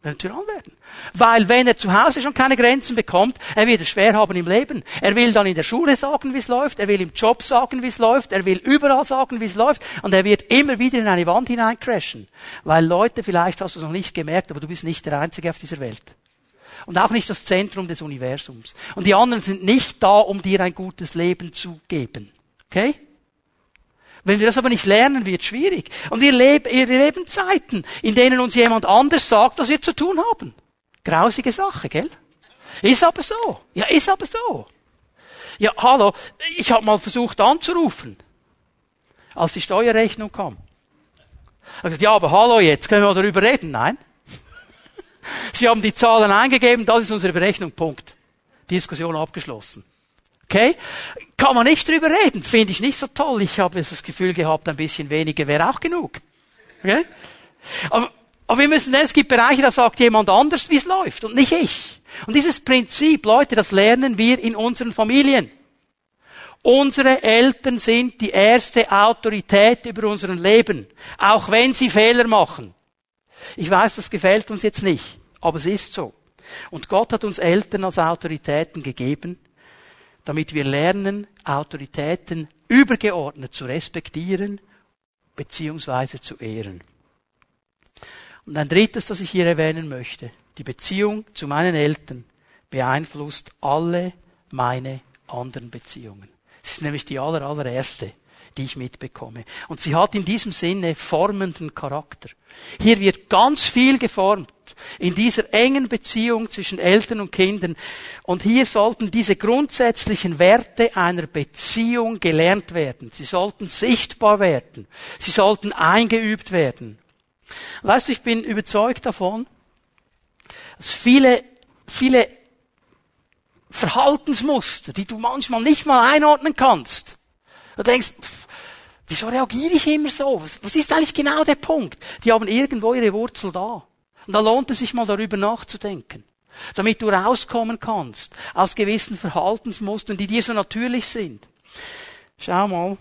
Ein Tyrann werden. Weil wenn er zu Hause schon keine Grenzen bekommt, er wird es schwer haben im Leben. Er will dann in der Schule sagen, wie es läuft, er will im Job sagen, wie es läuft, er will überall sagen, wie es läuft, und er wird immer wieder in eine Wand hineincrashen. Weil Leute, vielleicht hast du es noch nicht gemerkt, aber du bist nicht der Einzige auf dieser Welt und auch nicht das Zentrum des Universums. Und die anderen sind nicht da, um dir ein gutes Leben zu geben. Okay? Wenn wir das aber nicht lernen, wird es schwierig. Und wir leben, Zeiten, in denen uns jemand anders sagt, was wir zu tun haben. Grausige Sache, gell? Ist aber so. Ja, ist aber so. Ja, hallo, ich habe mal versucht anzurufen, als die Steuerrechnung kam. Ich gesagt, ja, aber hallo, jetzt können wir darüber reden. Nein. Sie haben die Zahlen eingegeben, das ist unsere Berechnung, Punkt. Diskussion abgeschlossen. Okay? Kann man nicht drüber reden, finde ich nicht so toll. Ich habe das Gefühl gehabt, ein bisschen weniger wäre auch genug. Okay? Aber, aber wir müssen, es gibt Bereiche, da sagt jemand anders, wie es läuft und nicht ich. Und dieses Prinzip, Leute, das lernen wir in unseren Familien. Unsere Eltern sind die erste Autorität über unser Leben, auch wenn sie Fehler machen. Ich weiß, das gefällt uns jetzt nicht, aber es ist so. Und Gott hat uns Eltern als Autoritäten gegeben, damit wir lernen, Autoritäten übergeordnet zu respektieren beziehungsweise zu ehren. Und ein drittes, das ich hier erwähnen möchte, die Beziehung zu meinen Eltern beeinflusst alle meine anderen Beziehungen. Es ist nämlich die aller, allererste die ich mitbekomme. Und sie hat in diesem Sinne formenden Charakter. Hier wird ganz viel geformt in dieser engen Beziehung zwischen Eltern und Kindern. Und hier sollten diese grundsätzlichen Werte einer Beziehung gelernt werden. Sie sollten sichtbar werden. Sie sollten eingeübt werden. Weißt du, ich bin überzeugt davon, dass viele, viele Verhaltensmuster, die du manchmal nicht mal einordnen kannst, du denkst, pff, Wieso reagiere ich immer so? Was, was ist eigentlich genau der Punkt? Die haben irgendwo ihre Wurzel da. Und da lohnt es sich mal darüber nachzudenken. Damit du rauskommen kannst aus gewissen Verhaltensmustern, die dir so natürlich sind. Schau mal.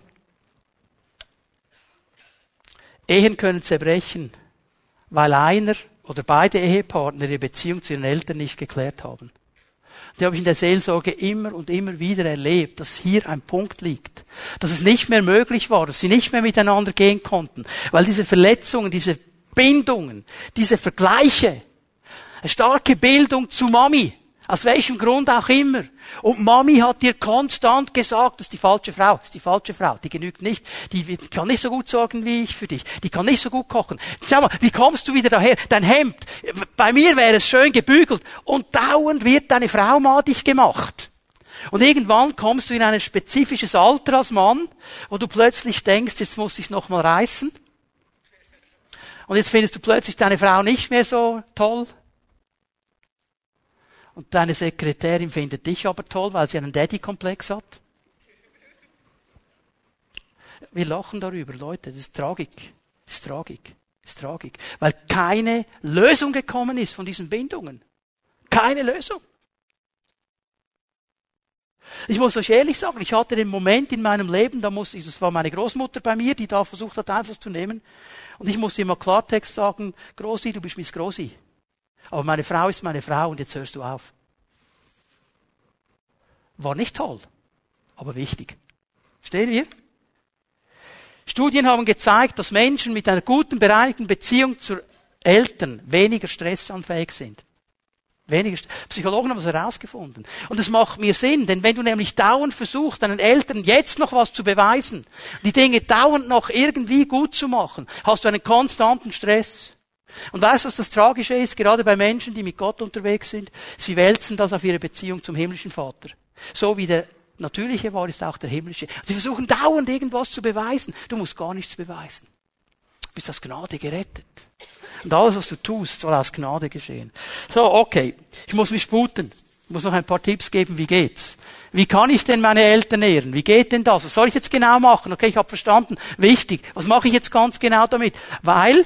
Ehen können zerbrechen, weil einer oder beide Ehepartner ihre Beziehung zu ihren Eltern nicht geklärt haben. Die habe ich in der Seelsorge immer und immer wieder erlebt, dass hier ein Punkt liegt. Dass es nicht mehr möglich war, dass sie nicht mehr miteinander gehen konnten. Weil diese Verletzungen, diese Bindungen, diese Vergleiche, eine starke Bildung zu Mami, aus welchem Grund auch immer. Und Mami hat dir konstant gesagt, das ist die falsche Frau, das ist die falsche Frau, die genügt nicht, die kann nicht so gut sorgen wie ich für dich, die kann nicht so gut kochen. Schau mal, wie kommst du wieder daher? Dein Hemd, bei mir wäre es schön gebügelt und dauernd wird deine Frau madig gemacht. Und irgendwann kommst du in ein spezifisches Alter als Mann, wo du plötzlich denkst, jetzt muss ich es nochmal reißen. Und jetzt findest du plötzlich deine Frau nicht mehr so toll und deine Sekretärin findet dich aber toll, weil sie einen Daddy-Komplex hat. Wir lachen darüber, Leute. Das ist Tragik. Das ist Tragik. Das ist Tragik. Weil keine Lösung gekommen ist von diesen Bindungen. Keine Lösung. Ich muss euch ehrlich sagen, ich hatte den Moment in meinem Leben, da musste ich, das war meine Großmutter bei mir, die da versucht hat, Einfluss zu nehmen. Und ich musste immer Klartext sagen, Grosi, du bist Miss Grosi. Aber meine Frau ist meine Frau und jetzt hörst du auf. War nicht toll, aber wichtig. Stehen wir? Studien haben gezeigt, dass Menschen mit einer guten, bereinigten Beziehung zu Eltern weniger stressanfähig sind. Weniger Psychologen haben es herausgefunden. Und es macht mir Sinn, denn wenn du nämlich dauernd versuchst, deinen Eltern jetzt noch was zu beweisen, die Dinge dauernd noch irgendwie gut zu machen, hast du einen konstanten Stress. Und weißt du, was das Tragische ist? Gerade bei Menschen, die mit Gott unterwegs sind, sie wälzen das auf ihre Beziehung zum himmlischen Vater. So wie der natürliche war, ist auch der himmlische. Sie versuchen dauernd irgendwas zu beweisen. Du musst gar nichts beweisen. Du bist aus Gnade gerettet. Und alles, was du tust, soll aus Gnade geschehen. So, okay. Ich muss mich sputen. Ich muss noch ein paar Tipps geben, wie geht's? Wie kann ich denn meine Eltern ehren? Wie geht denn das? Was soll ich jetzt genau machen? Okay, ich habe verstanden. Wichtig. Was mache ich jetzt ganz genau damit? Weil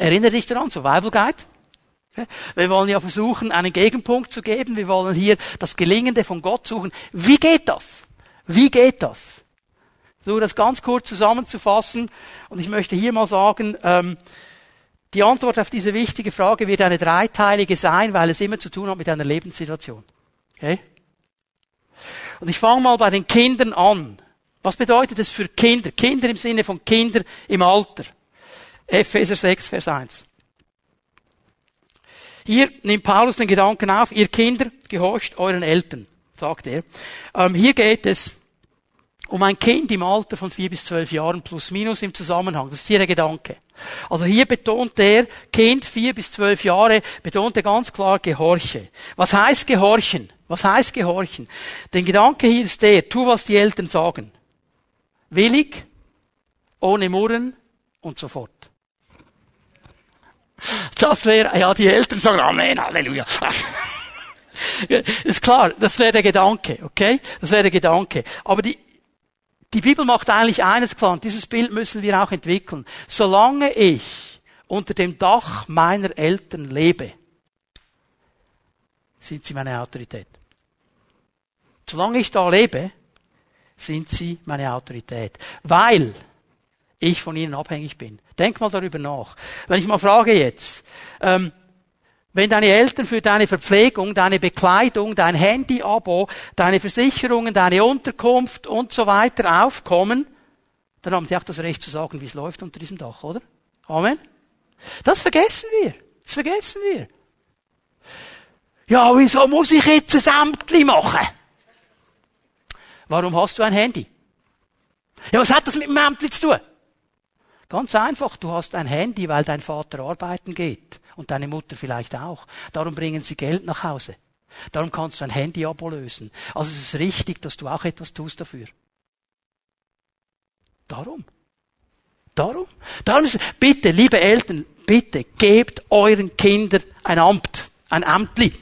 Erinnere dich daran, Survival Guide. Wir wollen ja versuchen, einen Gegenpunkt zu geben. Wir wollen hier das Gelingende von Gott suchen. Wie geht das? Wie geht das? So, das ganz kurz zusammenzufassen. Und ich möchte hier mal sagen, ähm, die Antwort auf diese wichtige Frage wird eine dreiteilige sein, weil es immer zu tun hat mit einer Lebenssituation. Okay? Und ich fange mal bei den Kindern an. Was bedeutet es für Kinder? Kinder im Sinne von Kinder im Alter. Epheser 6, Vers 1. Hier nimmt Paulus den Gedanken auf, ihr Kinder, gehorcht euren Eltern, sagt er. Ähm, hier geht es um ein Kind im Alter von vier bis zwölf Jahren plus minus im Zusammenhang. Das ist hier der Gedanke. Also hier betont er, Kind vier bis zwölf Jahre, betont er ganz klar, gehorche. Was heißt gehorchen? Was heißt gehorchen? Der Gedanke hier ist der, tu, was die Eltern sagen. Willig, ohne Murren und so fort. Das wäre, ja, die Eltern sagen Amen, Halleluja. ist klar, das wäre der Gedanke, okay? Das wäre der Gedanke. Aber die, die Bibel macht eigentlich eines klar, und dieses Bild müssen wir auch entwickeln. Solange ich unter dem Dach meiner Eltern lebe, sind sie meine Autorität. Solange ich da lebe, sind sie meine Autorität. Weil ich von ihnen abhängig bin. Denk mal darüber nach. Wenn ich mal frage jetzt, ähm, wenn deine Eltern für deine Verpflegung, deine Bekleidung, dein Handy-Abo, deine Versicherungen, deine Unterkunft und so weiter aufkommen, dann haben sie auch das Recht zu sagen, wie es läuft unter diesem Dach, oder? Amen. Das vergessen wir. Das vergessen wir. Ja, wieso muss ich jetzt ein Ämtli machen? Warum hast du ein Handy? Ja, was hat das mit dem Ämtli zu tun? Ganz einfach, du hast ein Handy, weil dein Vater arbeiten geht und deine Mutter vielleicht auch. Darum bringen sie Geld nach Hause. Darum kannst du ein Handy-Abo lösen. Also es ist richtig, dass du auch etwas tust dafür. Darum. Darum. Darum ist, bitte, liebe Eltern, bitte, gebt euren Kindern ein Amt, ein Amtli.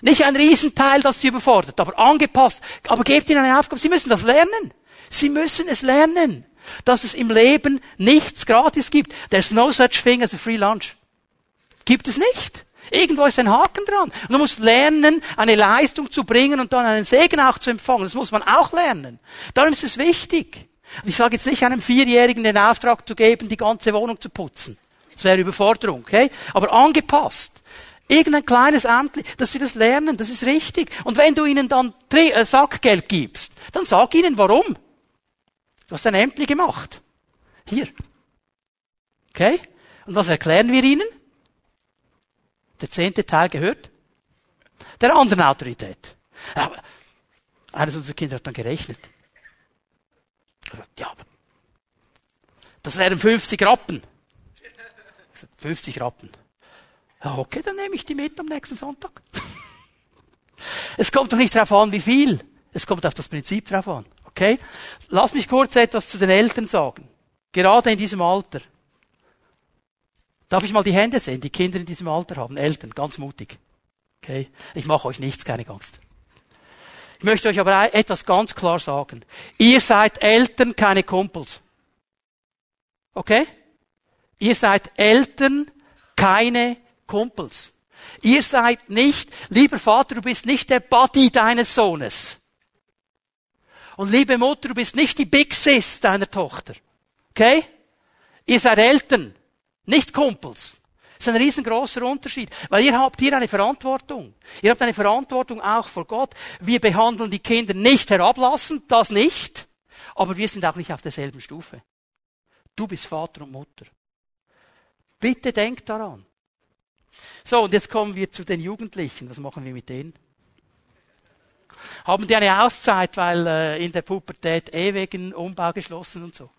Nicht ein Riesenteil, das sie überfordert, aber angepasst. Aber gebt ihnen eine Aufgabe. Sie müssen das lernen. Sie müssen es lernen dass es im Leben nichts gratis gibt. There's no such thing as a free lunch. Gibt es nicht. Irgendwo ist ein Haken dran. Und du musst lernen, eine Leistung zu bringen und dann einen Segen auch zu empfangen. Das muss man auch lernen. Darum ist es wichtig. Und ich sage jetzt nicht einem Vierjährigen den Auftrag zu geben, die ganze Wohnung zu putzen. Das wäre Überforderung, okay? Aber angepasst. Irgendein kleines Amt, dass sie das lernen, das ist richtig. Und wenn du ihnen dann äh, Sackgeld gibst, dann sag ihnen warum. Du hast ein Ämtli gemacht. Hier. Okay? Und was erklären wir ihnen? Der zehnte Teil gehört der anderen Autorität. Aber eines unserer Kinder hat dann gerechnet. Ja, das wären 50 Rappen. 50 Rappen. Ja, okay, dann nehme ich die mit am nächsten Sonntag. es kommt doch nicht darauf an, wie viel. Es kommt auf das Prinzip drauf an. Okay? Lass mich kurz etwas zu den Eltern sagen. Gerade in diesem Alter. Darf ich mal die Hände sehen, die Kinder in diesem Alter haben? Eltern, ganz mutig. Okay? Ich mache euch nichts, keine Angst. Ich möchte euch aber etwas ganz klar sagen. Ihr seid Eltern, keine Kumpels. Okay? Ihr seid Eltern, keine Kumpels. Ihr seid nicht, lieber Vater, du bist nicht der Buddy deines Sohnes. Und liebe Mutter, du bist nicht die Big Sis deiner Tochter. Okay? Ihr seid Eltern, nicht Kumpels. Das ist ein riesengroßer Unterschied, weil ihr habt hier eine Verantwortung. Ihr habt eine Verantwortung auch vor Gott. Wir behandeln die Kinder nicht herablassend, das nicht, aber wir sind auch nicht auf derselben Stufe. Du bist Vater und Mutter. Bitte denkt daran. So, und jetzt kommen wir zu den Jugendlichen. Was machen wir mit denen? Haben die eine Auszeit, weil äh, in der Pubertät eh wegen Umbau geschlossen und so?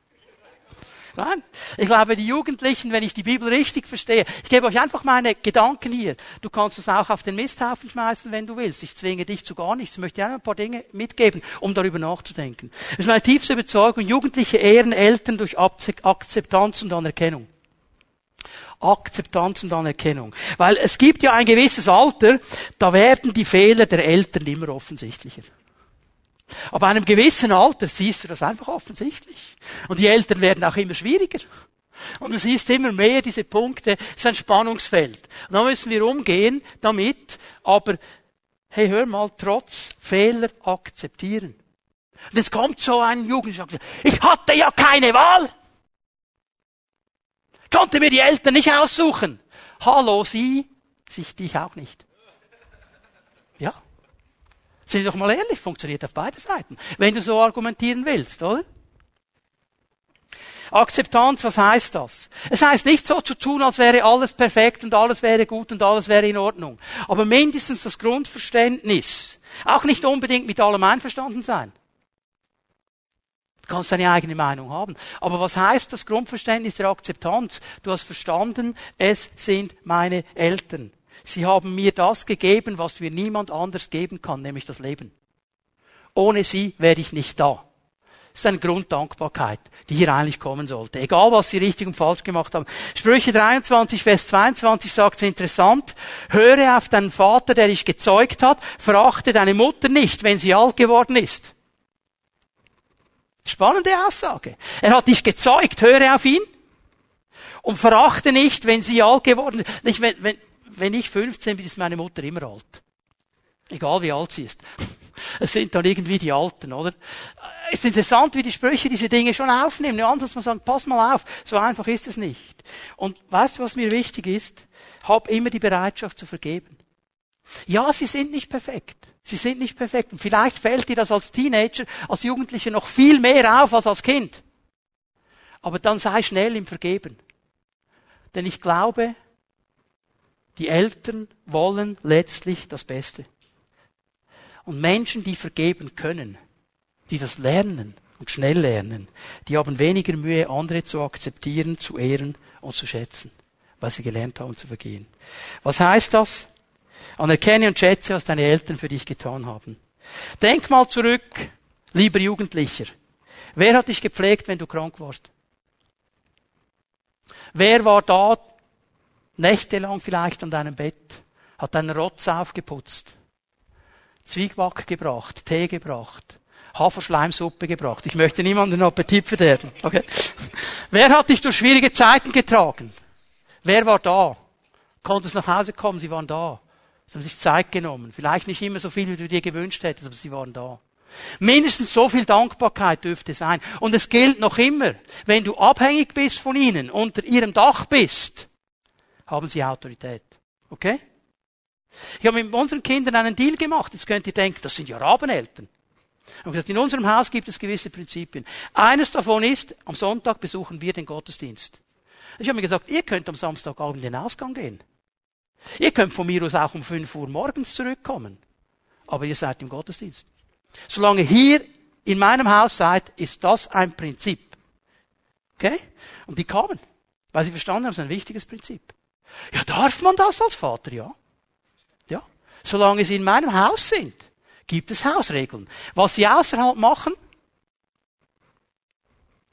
Nein. Ich glaube, die Jugendlichen, wenn ich die Bibel richtig verstehe, ich gebe euch einfach meine Gedanken hier. Du kannst es auch auf den Misthaufen schmeißen, wenn du willst. Ich zwinge dich zu gar nichts. Ich möchte dir ein paar Dinge mitgeben, um darüber nachzudenken. Das ist meine tiefste Überzeugung. Jugendliche ehren Eltern durch Akzeptanz und Anerkennung. Akzeptanz und Anerkennung. Weil es gibt ja ein gewisses Alter, da werden die Fehler der Eltern immer offensichtlicher. Aber einem gewissen Alter siehst du das einfach offensichtlich. Und die Eltern werden auch immer schwieriger. Und du siehst immer mehr diese Punkte, es ist ein Spannungsfeld. Und da müssen wir umgehen damit, aber hey, hör mal, trotz Fehler akzeptieren. Und jetzt kommt so ein Jugendlicher, ich hatte ja keine Wahl. Konnte mir die Eltern nicht aussuchen. Hallo, sie, sich dich auch nicht. Ja. Sind wir doch mal ehrlich, funktioniert auf beide Seiten. Wenn du so argumentieren willst, oder? Akzeptanz, was heißt das? Es heißt nicht so zu tun, als wäre alles perfekt und alles wäre gut und alles wäre in Ordnung. Aber mindestens das Grundverständnis. Auch nicht unbedingt mit allem einverstanden sein. Du kannst deine eigene Meinung haben. Aber was heißt das Grundverständnis der Akzeptanz? Du hast verstanden, es sind meine Eltern. Sie haben mir das gegeben, was mir niemand anders geben kann, nämlich das Leben. Ohne sie wäre ich nicht da. Das ist eine Grunddankbarkeit, die hier eigentlich kommen sollte. Egal, was sie richtig und falsch gemacht haben. Sprüche 23, Vers 22 sagt es interessant. Höre auf deinen Vater, der dich gezeugt hat. Verachte deine Mutter nicht, wenn sie alt geworden ist. Spannende Aussage. Er hat dich gezeugt. Höre auf ihn. Und verachte nicht, wenn sie alt geworden ist. Nicht, wenn, wenn, wenn ich 15 bin, ist meine Mutter immer alt. Egal wie alt sie ist. Es sind dann irgendwie die Alten, oder? Es ist interessant, wie die Sprüche diese Dinge schon aufnehmen. Anders man sagt, pass mal auf, so einfach ist es nicht. Und weißt du, was mir wichtig ist? Hab immer die Bereitschaft zu vergeben. Ja, sie sind nicht perfekt. Sie sind nicht perfekt. Und vielleicht fällt dir das als Teenager, als Jugendliche noch viel mehr auf als als Kind. Aber dann sei schnell im Vergeben. Denn ich glaube, die Eltern wollen letztlich das Beste. Und Menschen, die vergeben können, die das lernen und schnell lernen, die haben weniger Mühe, andere zu akzeptieren, zu ehren und zu schätzen, weil sie gelernt haben zu vergehen. Was heißt das? Anerkenne und schätze, was deine Eltern für dich getan haben. Denk mal zurück, lieber Jugendlicher. Wer hat dich gepflegt, wenn du krank warst? Wer war da nächtelang vielleicht an deinem Bett, hat deinen Rotz aufgeputzt, Zwiebback gebracht, Tee gebracht, Haferschleimsuppe gebracht. Ich möchte niemanden Appetit verderben. Okay. Wer hat dich durch schwierige Zeiten getragen? Wer war da? Konntest nach Hause kommen, sie waren da. Sie haben sich Zeit genommen. Vielleicht nicht immer so viel, wie du dir gewünscht hättest, aber sie waren da. Mindestens so viel Dankbarkeit dürfte sein. Und es gilt noch immer, wenn du abhängig bist von ihnen, unter ihrem Dach bist, haben sie Autorität. Okay? Ich habe mit unseren Kindern einen Deal gemacht. Jetzt könnt ihr denken, das sind ja Rabeneltern. Ich habe gesagt, in unserem Haus gibt es gewisse Prinzipien. Eines davon ist, am Sonntag besuchen wir den Gottesdienst. Ich habe mir gesagt, ihr könnt am Samstagabend in den Ausgang gehen. Ihr könnt von mir aus auch um 5 Uhr morgens zurückkommen. Aber ihr seid im Gottesdienst. Solange hier in meinem Haus seid, ist das ein Prinzip. Okay? Und die kamen, weil sie verstanden haben, es ist ein wichtiges Prinzip. Ja, darf man das als Vater? Ja. Ja. Solange sie in meinem Haus sind, gibt es Hausregeln. Was sie außerhalb machen,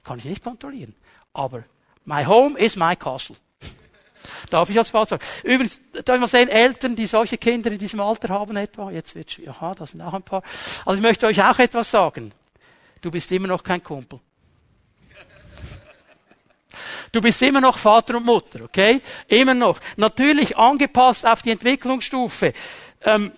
kann ich nicht kontrollieren. Aber my home is my castle. Darf ich als Vater sagen. Übrigens, darf ich mal sehen, Eltern, die solche Kinder in diesem Alter haben etwa, jetzt wird aha, da sind auch ein paar. Also ich möchte euch auch etwas sagen. Du bist immer noch kein Kumpel. Du bist immer noch Vater und Mutter, okay? Immer noch. Natürlich angepasst auf die Entwicklungsstufe. Ähm,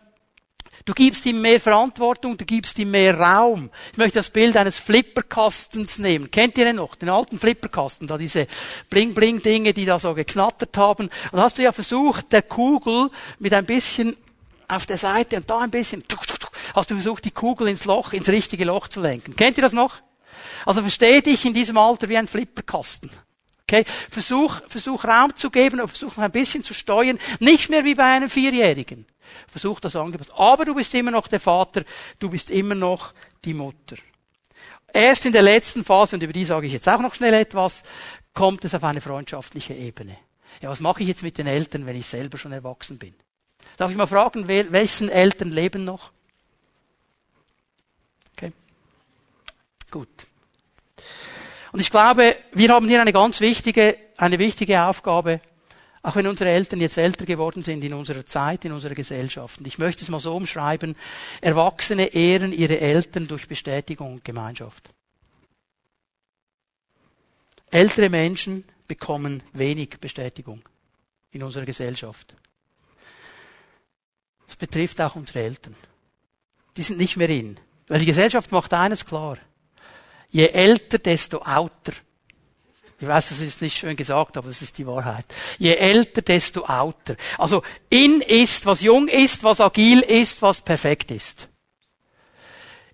Du gibst ihm mehr Verantwortung, du gibst ihm mehr Raum. Ich möchte das Bild eines Flipperkastens nehmen. Kennt ihr den noch? Den alten Flipperkasten, da diese Bling-Bling-Dinge, die da so geknattert haben. Und hast du ja versucht, der Kugel mit ein bisschen auf der Seite und da ein bisschen, hast du versucht, die Kugel ins Loch, ins richtige Loch zu lenken. Kennt ihr das noch? Also versteh dich in diesem Alter wie ein Flipperkasten. Okay? Versuch, versuch Raum zu geben und versuch noch ein bisschen zu steuern. Nicht mehr wie bei einem Vierjährigen. Versuch das angepasst. Aber du bist immer noch der Vater, du bist immer noch die Mutter. Erst in der letzten Phase, und über die sage ich jetzt auch noch schnell etwas, kommt es auf eine freundschaftliche Ebene. Ja, was mache ich jetzt mit den Eltern, wenn ich selber schon erwachsen bin? Darf ich mal fragen, wessen Eltern leben noch? Okay. Gut. Und ich glaube, wir haben hier eine ganz wichtige, eine wichtige Aufgabe, auch wenn unsere Eltern jetzt älter geworden sind in unserer Zeit, in unserer Gesellschaft. Und ich möchte es mal so umschreiben. Erwachsene ehren ihre Eltern durch Bestätigung und Gemeinschaft. Ältere Menschen bekommen wenig Bestätigung in unserer Gesellschaft. Das betrifft auch unsere Eltern. Die sind nicht mehr in. Weil die Gesellschaft macht eines klar. Je älter, desto outer. Ich weiß, das ist nicht schön gesagt, aber es ist die Wahrheit. Je älter, desto outer. Also in ist, was jung ist, was agil ist, was perfekt ist.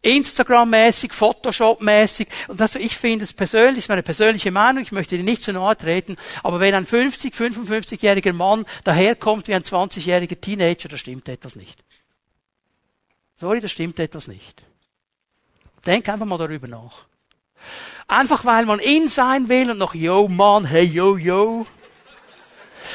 Instagram-mäßig, Photoshop-mäßig. Und also ich finde es persönlich, ist meine persönliche Meinung, ich möchte dir nicht zu nahe treten, aber wenn ein 50, 55-jähriger Mann daherkommt wie ein 20-jähriger Teenager, da stimmt etwas nicht. Sorry, da stimmt etwas nicht. Denk einfach mal darüber nach. Einfach weil man in sein will und noch, yo Mann, hey yo yo.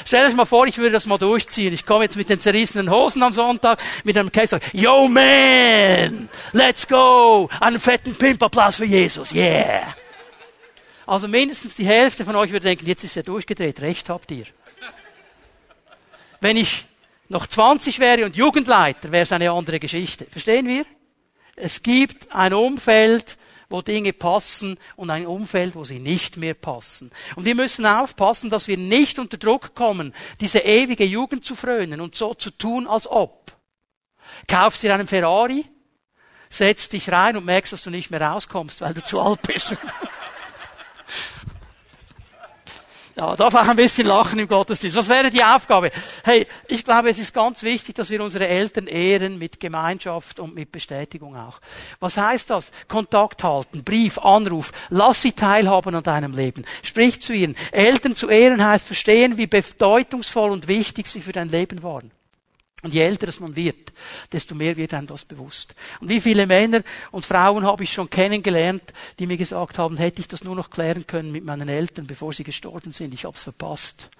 Stell euch mal vor, ich würde das mal durchziehen. Ich komme jetzt mit den zerrissenen Hosen am Sonntag, mit einem Case, yo man, let's go, einen fetten Pimpapplaus für Jesus, yeah. Also mindestens die Hälfte von euch würde denken, jetzt ist er durchgedreht, recht habt ihr. Wenn ich noch 20 wäre und Jugendleiter, wäre es eine andere Geschichte. Verstehen wir? Es gibt ein Umfeld, wo Dinge passen und ein Umfeld, wo sie nicht mehr passen. Und wir müssen aufpassen, dass wir nicht unter Druck kommen, diese ewige Jugend zu frönen und so zu tun, als ob. Kaufst dir einen Ferrari, setzt dich rein und merkst, dass du nicht mehr rauskommst, weil du zu alt bist. Ja, darf auch ein bisschen lachen im Gottesdienst. Was wäre die Aufgabe? Hey, ich glaube, es ist ganz wichtig, dass wir unsere Eltern ehren mit Gemeinschaft und mit Bestätigung auch. Was heißt das? Kontakt halten, Brief, Anruf, lass sie teilhaben an deinem Leben. Sprich zu ihnen. Eltern zu ehren heißt verstehen, wie bedeutungsvoll und wichtig sie für dein Leben waren. Und je älter man wird, desto mehr wird einem das bewusst. Und wie viele Männer und Frauen habe ich schon kennengelernt, die mir gesagt haben, hätte ich das nur noch klären können mit meinen Eltern, bevor sie gestorben sind, ich habe es verpasst.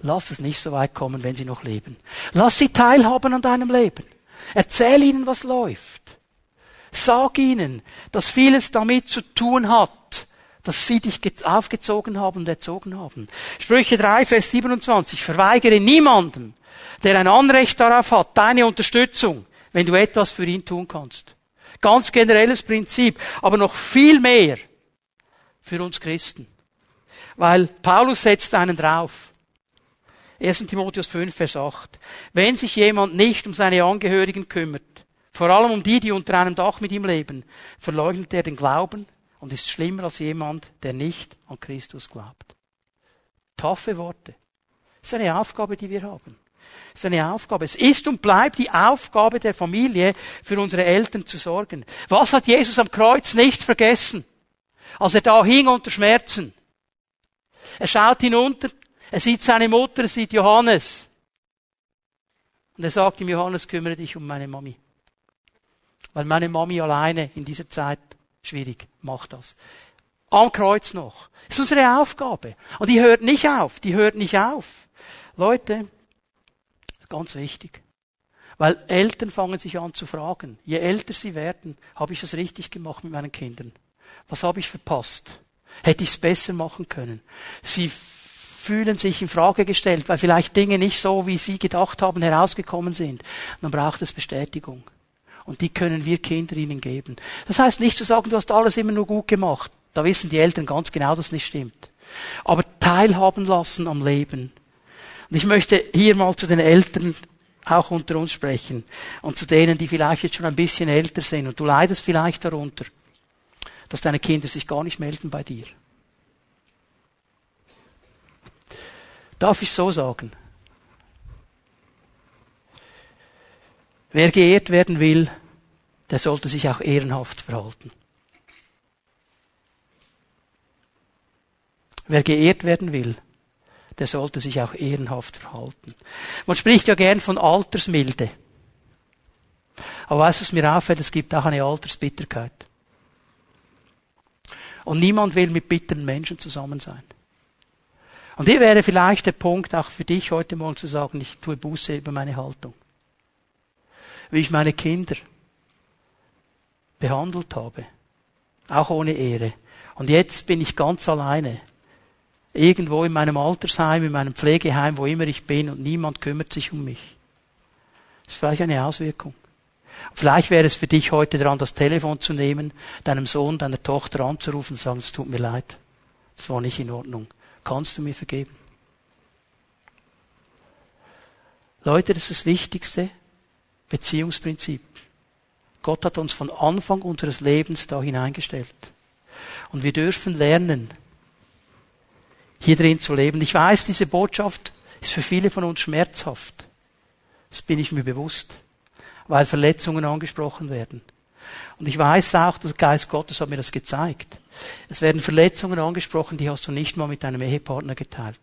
Lass es nicht so weit kommen, wenn sie noch leben. Lass sie teilhaben an deinem Leben. Erzähl ihnen, was läuft. Sag ihnen, dass vieles damit zu tun hat, dass sie dich aufgezogen haben und erzogen haben. Sprüche 3, Vers 27. Verweigere niemanden, der ein Anrecht darauf hat, deine Unterstützung, wenn du etwas für ihn tun kannst. Ganz generelles Prinzip, aber noch viel mehr für uns Christen. Weil Paulus setzt einen drauf. 1. Timotheus 5, Vers 8. Wenn sich jemand nicht um seine Angehörigen kümmert, vor allem um die, die unter einem Dach mit ihm leben, verleugnet er den Glauben und ist schlimmer als jemand, der nicht an Christus glaubt. Taffe Worte. Das ist eine Aufgabe, die wir haben. Ist eine Aufgabe. Es ist und bleibt die Aufgabe der Familie, für unsere Eltern zu sorgen. Was hat Jesus am Kreuz nicht vergessen? Als er da hing unter Schmerzen. Er schaut hinunter, er sieht seine Mutter, er sieht Johannes. Und er sagt ihm, Johannes, kümmere dich um meine Mami. Weil meine Mami alleine in dieser Zeit schwierig macht das. Am Kreuz noch. Das ist unsere Aufgabe. Und die hört nicht auf. Die hört nicht auf. Leute, ganz wichtig. Weil Eltern fangen sich an zu fragen. Je älter sie werden, habe ich das richtig gemacht mit meinen Kindern? Was habe ich verpasst? Hätte ich es besser machen können? Sie fühlen sich in Frage gestellt, weil vielleicht Dinge nicht so, wie sie gedacht haben, herausgekommen sind. Dann braucht es Bestätigung. Und die können wir Kinder ihnen geben. Das heißt nicht zu sagen, du hast alles immer nur gut gemacht. Da wissen die Eltern ganz genau, dass nicht stimmt. Aber teilhaben lassen am Leben. Und ich möchte hier mal zu den Eltern auch unter uns sprechen und zu denen, die vielleicht jetzt schon ein bisschen älter sind und du leidest vielleicht darunter, dass deine Kinder sich gar nicht melden bei dir. Darf ich so sagen? Wer geehrt werden will, der sollte sich auch ehrenhaft verhalten. Wer geehrt werden will, der sollte sich auch ehrenhaft verhalten. Man spricht ja gern von Altersmilde. Aber weißt du, was mir auffällt? Es gibt auch eine Altersbitterkeit. Und niemand will mit bitteren Menschen zusammen sein. Und hier wäre vielleicht der Punkt auch für dich heute Morgen zu sagen, ich tue Buße über meine Haltung wie ich meine Kinder behandelt habe. Auch ohne Ehre. Und jetzt bin ich ganz alleine. Irgendwo in meinem Altersheim, in meinem Pflegeheim, wo immer ich bin und niemand kümmert sich um mich. Das ist vielleicht eine Auswirkung. Vielleicht wäre es für dich heute dran, das Telefon zu nehmen, deinem Sohn, deiner Tochter anzurufen und zu sagen, es tut mir leid. Das war nicht in Ordnung. Kannst du mir vergeben? Leute, das ist das Wichtigste. Beziehungsprinzip. Gott hat uns von Anfang unseres Lebens da hineingestellt. Und wir dürfen lernen, hier drin zu leben. Ich weiß, diese Botschaft ist für viele von uns schmerzhaft. Das bin ich mir bewusst, weil Verletzungen angesprochen werden. Und ich weiß auch, der Geist Gottes hat mir das gezeigt. Es werden Verletzungen angesprochen, die hast du nicht mal mit deinem Ehepartner geteilt.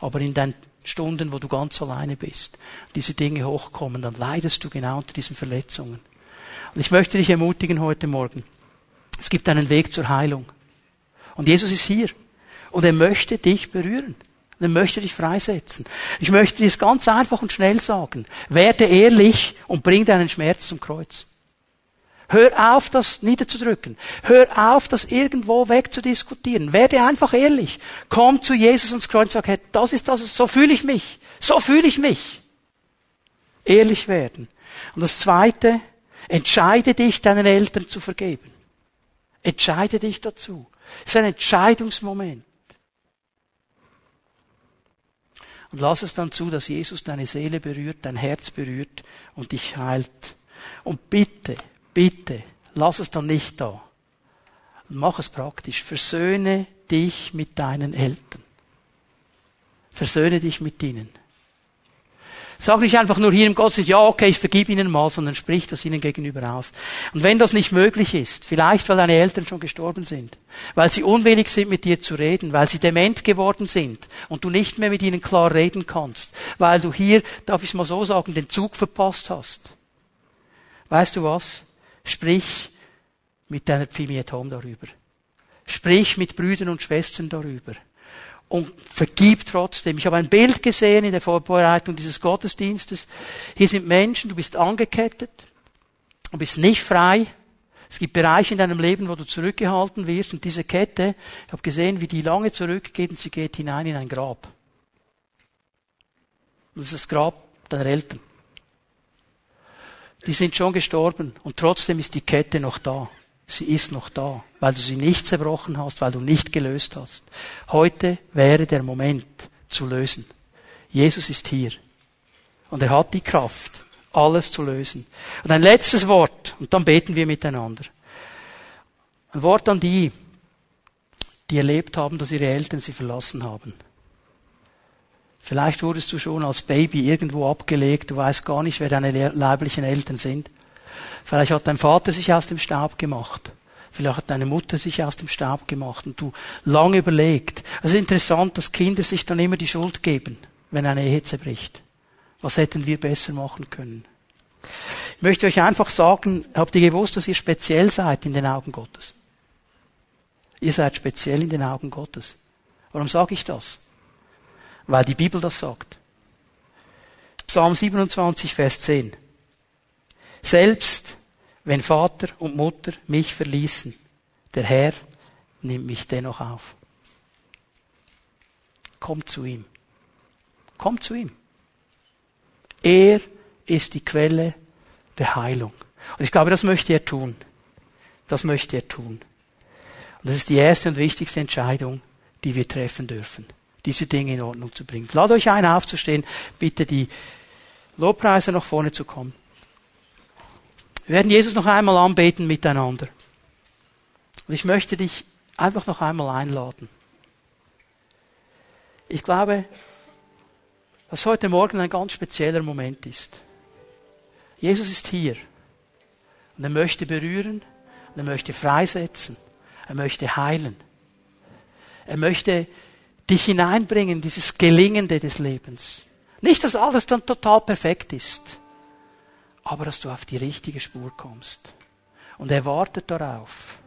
Aber in dein Stunden, wo du ganz alleine bist, diese Dinge hochkommen, dann leidest du genau unter diesen Verletzungen. Und ich möchte dich ermutigen heute Morgen. Es gibt einen Weg zur Heilung. Und Jesus ist hier. Und er möchte dich berühren. Und er möchte dich freisetzen. Ich möchte dir es ganz einfach und schnell sagen. Werde ehrlich und bring deinen Schmerz zum Kreuz. Hör auf, das niederzudrücken. Hör auf, das irgendwo wegzudiskutieren. Werde einfach ehrlich. Komm zu Jesus ans Kreuz und sag, hey, das ist das, so fühle ich mich. So fühle ich mich. Ehrlich werden. Und das zweite, entscheide dich, deinen Eltern zu vergeben. Entscheide dich dazu. Es ist ein Entscheidungsmoment. Und lass es dann zu, dass Jesus deine Seele berührt, dein Herz berührt und dich heilt. Und bitte, bitte, lass es dann nicht da. Mach es praktisch. Versöhne dich mit deinen Eltern. Versöhne dich mit ihnen. Sag nicht einfach nur hier im Gottesdienst, ja, okay, ich vergib ihnen mal, sondern sprich das ihnen gegenüber aus. Und wenn das nicht möglich ist, vielleicht weil deine Eltern schon gestorben sind, weil sie unwillig sind, mit dir zu reden, weil sie dement geworden sind und du nicht mehr mit ihnen klar reden kannst, weil du hier, darf ich es mal so sagen, den Zug verpasst hast. Weißt du was? Sprich mit deiner Pfimi at Home darüber. Sprich mit Brüdern und Schwestern darüber. Und vergib trotzdem. Ich habe ein Bild gesehen in der Vorbereitung dieses Gottesdienstes. Hier sind Menschen, du bist angekettet, du bist nicht frei. Es gibt Bereiche in deinem Leben, wo du zurückgehalten wirst. Und diese Kette, ich habe gesehen, wie die lange zurückgeht und sie geht hinein in ein Grab. Und das ist das Grab deiner Eltern die sind schon gestorben und trotzdem ist die Kette noch da. Sie ist noch da, weil du sie nicht zerbrochen hast, weil du nicht gelöst hast. Heute wäre der Moment zu lösen. Jesus ist hier und er hat die Kraft, alles zu lösen. Und ein letztes Wort und dann beten wir miteinander. Ein Wort an die, die erlebt haben, dass ihre Eltern sie verlassen haben. Vielleicht wurdest du schon als Baby irgendwo abgelegt, du weißt gar nicht, wer deine leiblichen Eltern sind. Vielleicht hat dein Vater sich aus dem Staub gemacht. Vielleicht hat deine Mutter sich aus dem Staub gemacht und du lange überlegt. Es ist interessant, dass Kinder sich dann immer die Schuld geben, wenn eine Ehe zerbricht. Was hätten wir besser machen können? Ich möchte euch einfach sagen, habt ihr gewusst, dass ihr speziell seid in den Augen Gottes? Ihr seid speziell in den Augen Gottes. Warum sage ich das? weil die Bibel das sagt. Psalm 27, Vers 10. Selbst wenn Vater und Mutter mich verließen, der Herr nimmt mich dennoch auf. Komm zu ihm. Komm zu ihm. Er ist die Quelle der Heilung. Und ich glaube, das möchte er tun. Das möchte er tun. Und das ist die erste und wichtigste Entscheidung, die wir treffen dürfen diese Dinge in Ordnung zu bringen. Lade euch ein, aufzustehen, bitte die Lobpreise nach vorne zu kommen. Wir werden Jesus noch einmal anbeten miteinander. Und ich möchte dich einfach noch einmal einladen. Ich glaube, dass heute Morgen ein ganz spezieller Moment ist. Jesus ist hier und er möchte berühren und er möchte freisetzen, er möchte heilen, er möchte dich hineinbringen, dieses Gelingende des Lebens. Nicht, dass alles dann total perfekt ist, aber dass du auf die richtige Spur kommst. Und er wartet darauf,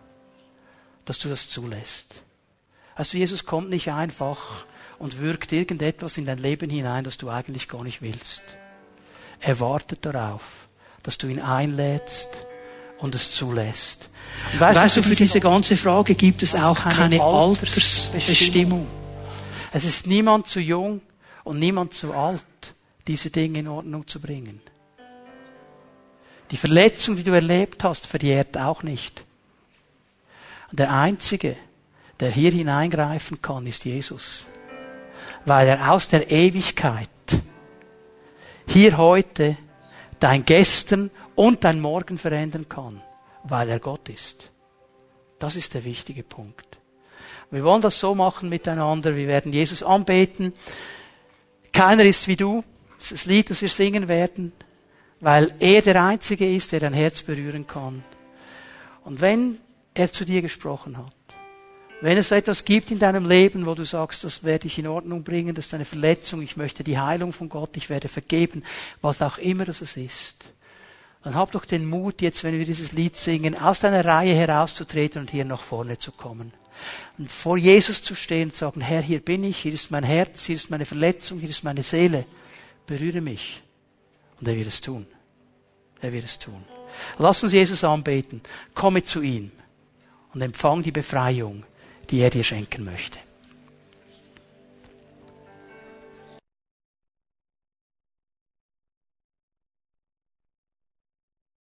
dass du das zulässt. Also Jesus kommt nicht einfach und wirkt irgendetwas in dein Leben hinein, das du eigentlich gar nicht willst. Er wartet darauf, dass du ihn einlädst und es zulässt. Und weißt, weißt du, für diese ganze Frage gibt es auch keine Altersbestimmung. Es ist niemand zu jung und niemand zu alt, diese Dinge in Ordnung zu bringen. Die Verletzung, die du erlebt hast, verjährt auch nicht. Und der Einzige, der hier hineingreifen kann, ist Jesus. Weil er aus der Ewigkeit hier heute dein Gestern und dein Morgen verändern kann, weil er Gott ist. Das ist der wichtige Punkt. Wir wollen das so machen miteinander. Wir werden Jesus anbeten. Keiner ist wie du. Das ist das Lied, das wir singen werden, weil er der Einzige ist, der dein Herz berühren kann. Und wenn er zu dir gesprochen hat, wenn es etwas gibt in deinem Leben, wo du sagst, das werde ich in Ordnung bringen, das ist eine Verletzung, ich möchte die Heilung von Gott, ich werde vergeben, was auch immer das ist, dann hab doch den Mut, jetzt, wenn wir dieses Lied singen, aus deiner Reihe herauszutreten und hier nach vorne zu kommen und vor Jesus zu stehen und sagen, Herr, hier bin ich, hier ist mein Herz, hier ist meine Verletzung, hier ist meine Seele. Berühre mich. Und er wird es tun. Er wird es tun. Lass uns Jesus anbeten. Komme zu ihm und empfang die Befreiung, die er dir schenken möchte.